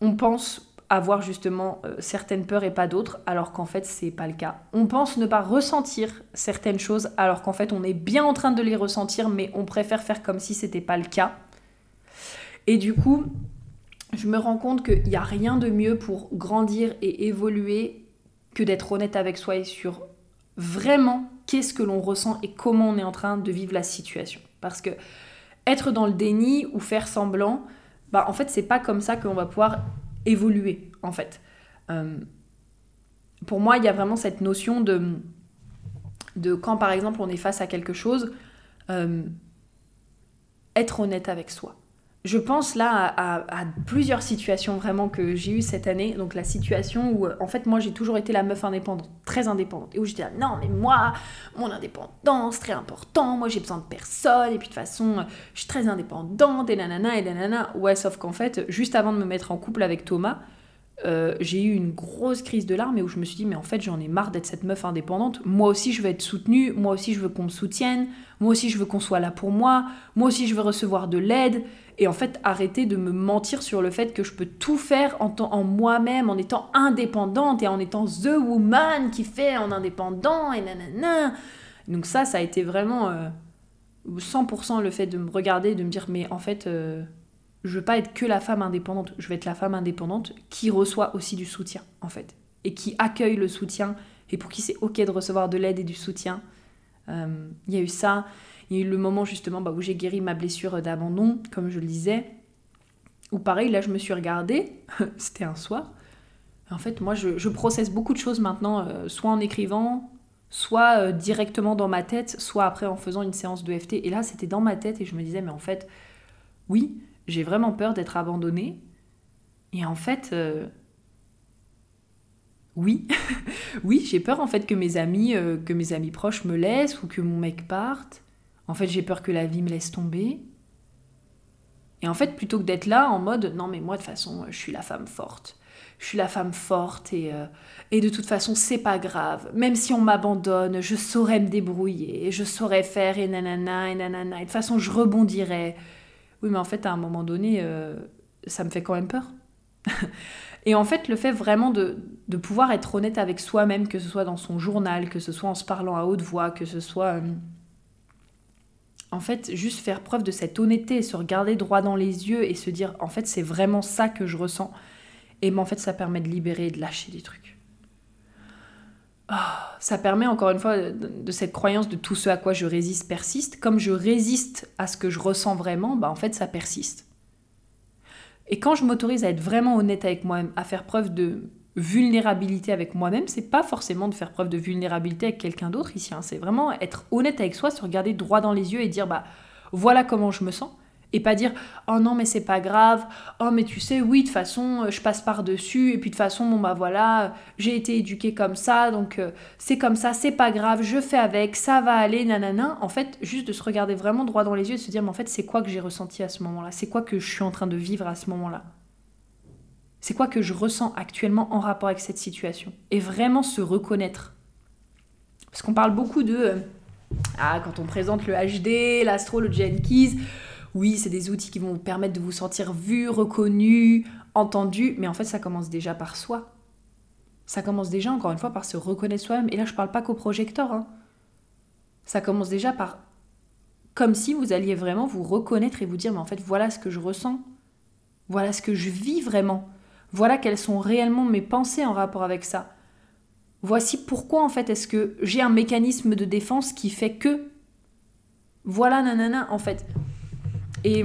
on pense avoir justement euh, certaines peurs et pas d'autres, alors qu'en fait c'est pas le cas. On pense ne pas ressentir certaines choses, alors qu'en fait on est bien en train de les ressentir, mais on préfère faire comme si c'était pas le cas. Et du coup, je me rends compte qu'il n'y a rien de mieux pour grandir et évoluer que d'être honnête avec soi et sur vraiment qu'est-ce que l'on ressent et comment on est en train de vivre la situation. Parce que être dans le déni ou faire semblant, bah en fait c'est pas comme ça qu'on va pouvoir évoluer, en fait. Euh, pour moi, il y a vraiment cette notion de, quand, par exemple, on est face à quelque chose, euh, être honnête avec soi je pense là à, plusieurs situations vraiment que j'ai eues cette année. Donc la situation où, en fait, moi j'ai toujours été la meuf indépendante, très indépendante. Et où j'étais là, non, mais moi, mon indépendance, très important, moi j'ai besoin de personne, et puis de toute façon, je suis très indépendante, et nanana, et nanana. Ouais, sauf qu'en fait, juste avant de me mettre en couple avec Thomas, euh, j'ai eu une grosse crise de larmes et où je me suis dit mais en fait j'en ai marre d'être cette meuf indépendante. Moi aussi je veux être soutenue, moi aussi je veux qu'on me soutienne, moi aussi je veux qu'on soit là pour moi, moi aussi je veux recevoir de l'aide et en fait arrêter de me mentir sur le fait que je peux tout faire en, en moi-même, en étant indépendante et en étant the woman qui fait en indépendant et nanana. Donc ça ça a été vraiment 100% euh, le fait de me regarder et de me dire mais en fait euh, je veux pas être que la femme indépendante, je veux être la femme indépendante qui reçoit aussi du soutien, en fait, et qui accueille le soutien, et pour qui c'est ok de recevoir de l'aide et du soutien. Euh, il y a eu ça, il y a eu le moment justement bah, où j'ai guéri ma blessure d'abandon, comme je le disais, où pareil, là je me suis regardée, c'était un soir. En fait, moi je, je processe beaucoup de choses maintenant, euh, soit en écrivant, soit euh, directement dans ma tête, soit après en faisant une séance de FT. Et là, c'était dans ma tête et je me disais, mais en fait, oui, j'ai vraiment peur d'être abandonnée. Et en fait, euh, oui, oui, j'ai peur en fait que mes amis, euh, que mes amis proches me laissent ou que mon mec parte. En fait, j'ai peur que la vie me laisse tomber. Et en fait, plutôt que d'être là en mode non mais moi de toute façon, je suis la femme forte. Je suis la femme forte et, euh, et de toute façon, c'est pas grave. Même si on m'abandonne, je saurais me débrouiller, je saurais faire et nanana et nanana. Et de toute façon, je rebondirai oui, mais en fait, à un moment donné, euh, ça me fait quand même peur. et en fait, le fait vraiment de, pouvoir être honnête avec soi-même, que ce soit dans son journal, que ce soit en se parlant à haute voix, que ce soit... Euh, en fait, juste faire preuve de cette honnêteté, se regarder droit dans les yeux et se dire, en fait, c'est vraiment ça que je ressens. Et en fait, ça permet de libérer et de lâcher des trucs. Ah, ça permet encore une fois de, cette croyance de tout ce à quoi je résiste persiste. Comme je résiste à ce que je ressens vraiment, bah en fait ça persiste. Et quand je m'autorise à être vraiment honnête avec moi-même, à faire preuve de vulnérabilité avec moi-même, c'est pas forcément de faire preuve de vulnérabilité avec quelqu'un d'autre ici. Hein. C'est vraiment être honnête avec soi, se regarder droit dans les yeux et dire bah voilà comment je me sens. Et pas dire oh non mais c'est pas grave, oh mais tu sais oui de toute façon euh, je passe par dessus et puis de toute façon bon bah voilà j'ai été éduquée comme ça donc euh, c'est comme ça c'est pas grave je fais avec ça va aller nanana. En fait juste de se regarder vraiment droit dans les yeux et se dire mais en fait c'est quoi que j'ai ressenti à ce moment-là? C'est quoi que je suis en train de vivre à ce moment-là? C'est quoi que je ressens actuellement en rapport avec cette situation? Et vraiment se reconnaître. Parce qu'on parle beaucoup de euh, ah quand on présente le HD l'astro le Jenkins oui, c'est des outils qui vont vous permettre de vous sentir vu, reconnu, entendu, mais en fait, ça commence déjà par soi. Ça commence déjà, encore une fois, par se reconnaître soi-même. Et là, je ne parle pas qu'au projecteur. Hein. Ça commence déjà par comme si vous alliez vraiment vous reconnaître et vous dire, mais en fait, voilà ce que je ressens. Voilà ce que je vis vraiment. Voilà quelles sont réellement mes pensées en rapport avec ça. Voici pourquoi, en fait, est-ce que j'ai un mécanisme de défense qui fait que. Voilà, nanana, en fait. Et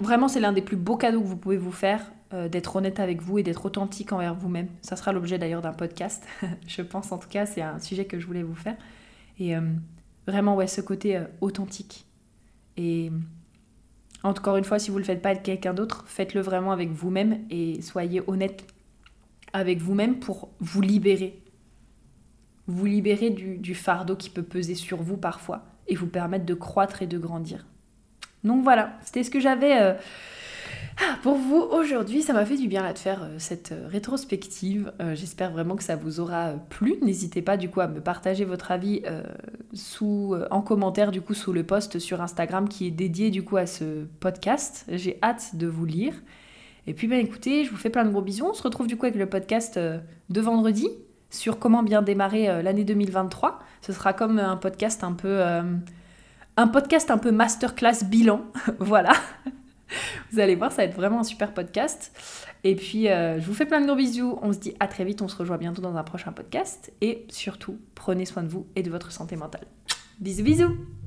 vraiment, c'est l'un des plus beaux cadeaux que vous pouvez vous faire, euh, d'être honnête avec vous et d'être authentique envers vous-même. Ça sera l'objet d'ailleurs d'un podcast, je pense en tout cas, c'est un sujet que je voulais vous faire. Et euh, vraiment, ouais, ce côté euh, authentique. Et encore une fois, si vous ne le faites pas avec quelqu'un d'autre, faites-le vraiment avec vous-même et soyez honnête avec vous-même pour vous libérer. Vous libérer du, du fardeau qui peut peser sur vous parfois et vous permettre de croître et de grandir. Donc voilà, c'était ce que j'avais euh, ah, pour vous aujourd'hui. Ça m'a fait du bien de faire euh, cette euh, rétrospective. J'espère vraiment que ça vous aura plu. N'hésitez pas du coup à me partager votre avis en commentaire du coup sous le post sur Instagram qui est dédié du coup à ce podcast. J'ai hâte de vous lire. Et puis ben écoutez, je vous fais plein de gros bisous. On se retrouve du coup avec le podcast de vendredi sur comment bien démarrer l'année 2023. Ce sera comme un podcast un peu un podcast un peu masterclass bilan. voilà. Vous allez voir, ça va être vraiment un super podcast. Et puis, euh, je vous fais plein de gros bisous. On se dit à très vite. On se rejoint bientôt dans un prochain podcast. Et surtout, prenez soin de vous et de votre santé mentale. Bisous, bisous